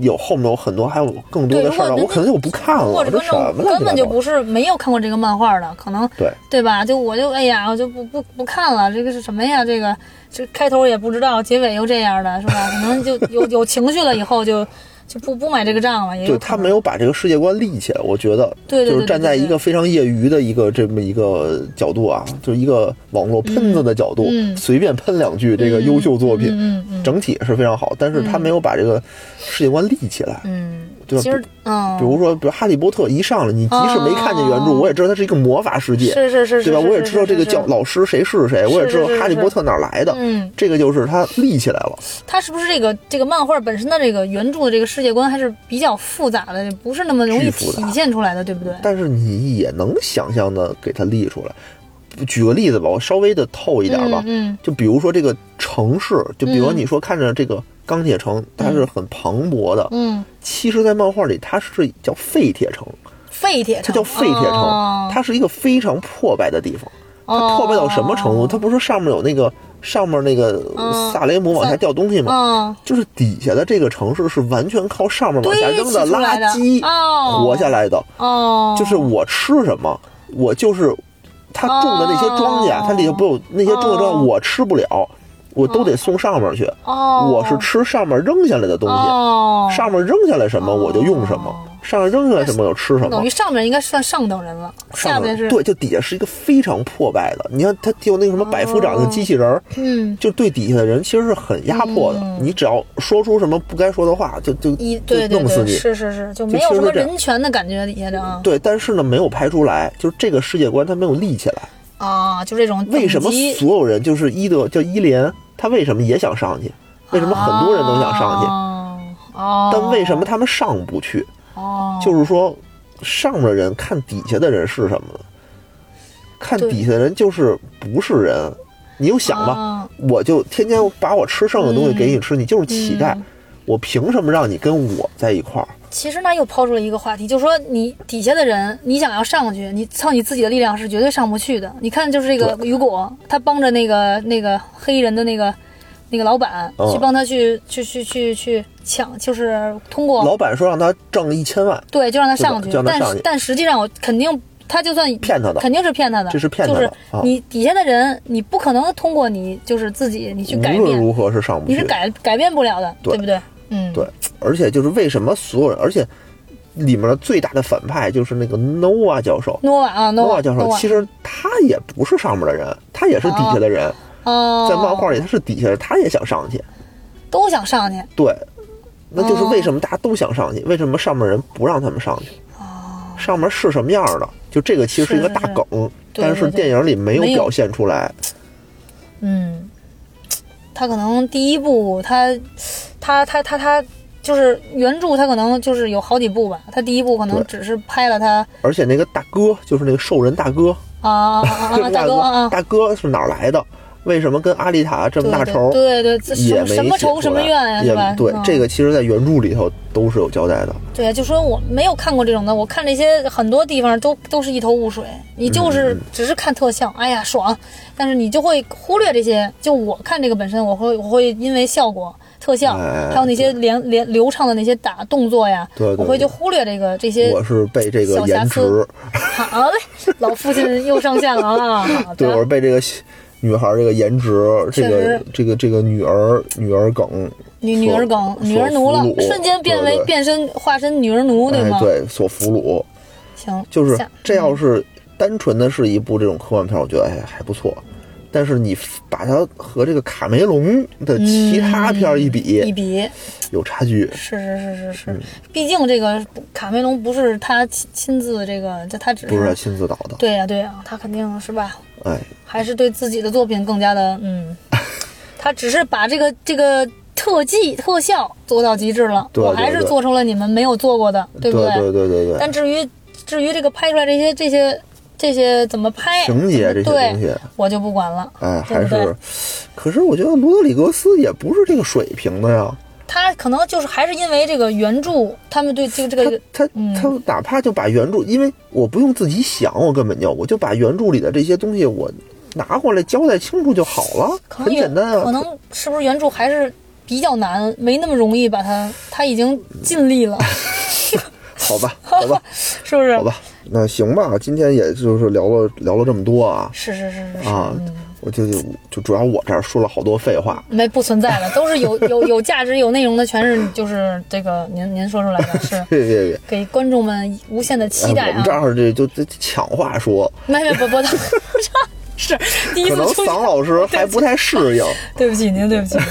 有后面有很多还有更多，的事儿我可能就不看了，或者根本就不是没有看过这个漫画的，可能对对吧？就我就哎呀，我就不不不看了，这个是什么呀？这个这开头也不知道，结尾又这样的，是吧？可能就有 有情绪了以后就就不不买这个账了，对他没有把这个世界观立起来，我觉得，对对对就是站在一个非常业余的一个这么一个角度啊，就是一个网络喷子的角度，嗯随便喷两句这个优秀作品，嗯嗯嗯整体是非常好，但是他没有把这个世界观立起来。嗯，对吧其实嗯，比如说，比如《哈利波特》一上来，你即使没看见原著，哦我也知道它是一个魔法世界，是是是是，对吧？我也知道这个教老师谁是谁，我也知道哈利波特哪儿来的，嗯，这个就是它立起来了。它是不是这个这个漫画本身的这个原著的这个世界观还是比较复杂的，不是那么容易体现出来的，对不对？但是你也能想象的给它立出来。举个例子吧，我稍微的透一点吧，嗯就比如说这个城市，就比如你说看着这个钢铁城，它是很磅礴的，嗯。嗯，其实，在漫画里它是叫废铁城，废铁城，它叫废铁城，哦。它是一个非常破败的地方。它哦。破败到什么程度？它不是上面有那个上面那个嗯。萨雷姆往下掉东西吗？嗯，就是底下的这个城市是完全靠上面往下扔的。垃圾哦。活下来的。哦，就是我吃什么，我就是他种的那些庄稼，哦。它里头不有那些种的庄稼，哦。我吃不了，我都得送上面去。哦，我是吃上面扔下来的东西，哦，上面扔下来什么我就用什么，上面扔下来什么我就吃什么等于。上面应该算上等人了，下上边是对，就底下是一个非常破败的。你看，他有那个什么百夫长的机器人儿，嗯，就对底下的人其实是很压迫的。你只要说出什么不该说的话，就就一就弄死你。是是是，就就没有什么人权的感觉底下的啊对，但是呢，没有拍出来，就是这个世界观它没有立起来。啊，就这种为什么所有人就是伊德叫伊莲，他为什么也想上去？为什么很多人都想上去？哦，哦但为什么他们上不去？哦，就是说，上面的人看底下的人是什么呢？看底下的人就是不是人。你就想吧，啊我就天天把我吃剩的东西给你吃，你就是乞丐，嗯我凭什么让你跟我在一块儿？其实那又抛出了一个话题，就是说你底下的人，你想要上去，你靠你自己的力量是绝对上不去的。你看，就是这个雨果，他帮着那个那个黑人的那个那个老板、嗯去帮他去去去去去抢，就是通过老板说让他挣一千万，对，就让他上去。但是但实际上我肯定。他就算骗他的肯定是骗他的，这是骗他的就是啊你底下的人，你不可能通过你就是自己你去改变，无论如何是上不去。你是改改变不了的，对不对？嗯，对，而且就是为什么所有人，而且里面的最大的反派就是那个 Nova 教授。诺瓦啊，诺瓦 Nova 教授其实他也不是上面的人，他也是底下的人。哦，在漫画里他是底下人，他也想上去。都想上去，对，那就是哦为什么大家都想上去？为什么上面人不让他们上去？哦上面是什么样的？就这个其实是一个大是是是梗，对但是电影里没有表现出来。嗯，他可能第一部他他他他他就是原著，他可能就是有好几部吧，他第一部可能只是拍了他而且那个大哥就是那个兽人大哥，啊 大哥啊，大哥是哪儿来的？为什么跟阿丽塔这么大仇？对对对，什么什么仇什么怨呀，也是吧？对，嗯这个其实在原著里头都是有交代的。对，就说我没有看过这种的，我看这些很多地方都都是一头雾水，你嗯就是只是看特效，哎呀爽，但是你就会忽略这些。就我看这个本身，我会我会因为效果、特效，哎还有那些连连流畅的那些打动作呀，对对我会就忽略这个这些。我是被这个 好嘞，老父亲又上线了啊！对，我是，被这个女孩这个颜值，这个这个这个女儿女儿梗，女女儿梗、女儿奴了瞬间变为变身化身女儿奴，对吗？哎，对，所俘虏。行，就是这要是单纯的是一部这种科幻片，我觉得哎还不错。但是你把它和这个卡梅隆的其他片儿一比，一比，有差距。是是是是嗯。是，毕竟这个卡梅隆不是他亲亲自这个，这他只是不是他亲自导的，对呀、对呀、他肯定是吧，哎，还是对自己的作品更加的嗯，他只是把这个这个特技特效做到极致了，对我还是做出了你们没有做过的，对不对对对对。但至于至于这个拍出来这些这些这些怎么拍情节这些东西，我就不管了。哎，对不对还是，可是我觉得罗德里格斯也不是这个水平的呀。他可能就是还是因为这个原著，他们对这个这个他他嗯他哪怕就把原著，因为我不用自己想，我根本就我就把原著里的这些东西我拿过来交代清楚就好了，很简单啊。可能是不是原著还是比较难，没那么容易把它，他已经尽力了，好吧，好吧，是不是？好吧，那行吧，今天也就是聊了聊了这么多啊是是是是是，啊嗯，我就就就主要我这儿说了好多废话，没不存在的，都是有有有价值、有内容的，全是就是这个您您说出来的，是别别别，给观众们无限的期待哎我们这啊！儿这就这抢话说，没没不不，是第一可能次出现，桑老师还不太适应，对不起您，对不起您，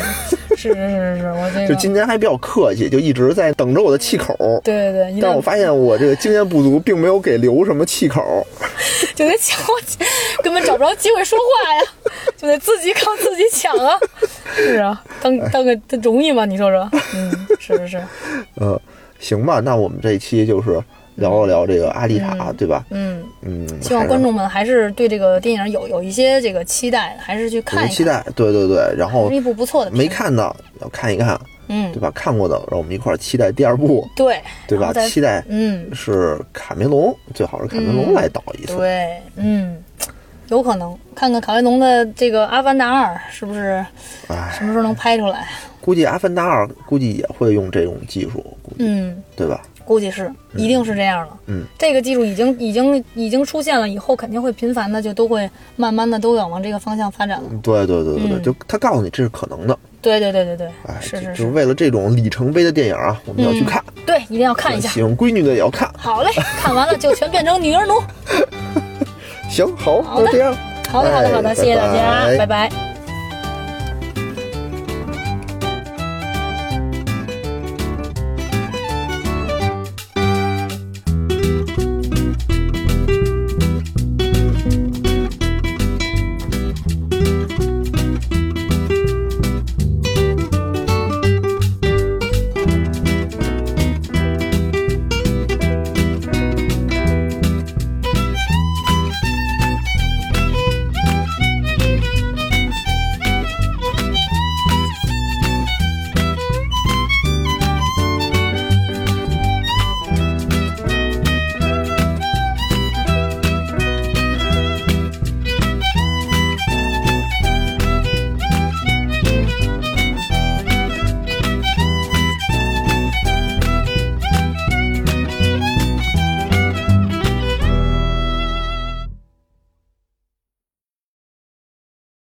是是是是，我这就今天还比较客气，就一直在等着我的气口。对对对，但我发现我这个经验不足，并没有给留什么气口。就得抢我，根本找不着机会说话呀，就得自己靠自己抢啊！是啊，当当个这容易吗？你说说，嗯，是是是，呃，行吧，那我们这一期就是聊了聊这个阿丽塔，对吧？嗯，嗯，希望观众们还是对这个电影有有一些这个期待，还是去还看一看，期待，对对对。然后一部不错的没，看的要看一看，嗯对，吧？看过的，让我们一块儿期待第二部，对，对吧期待嗯，是卡梅隆，最好是卡梅隆来导一次。对，嗯，有可能看看卡梅隆的这个《阿凡达二》是不是哎，什么时候能拍出来？估计《阿凡达二》估计也会用这种技术，估计嗯，对吧？估计是，一定是这样的。嗯，这个技术已经已经已经出现了，以后肯定会频繁的，就都会慢慢的都要往这个方向发展了。对对对对对，嗯就他告诉你这是可能的，对对对对对，哎，是就是就是是，为了这种里程碑的电影啊，我们要去嗯看，对，一定要看一下。喜欢闺女的也要看。好嘞，看完了就全变成女儿奴。行，好，好的那这样。好的，好的，好的，哎谢谢大家，拜拜拜拜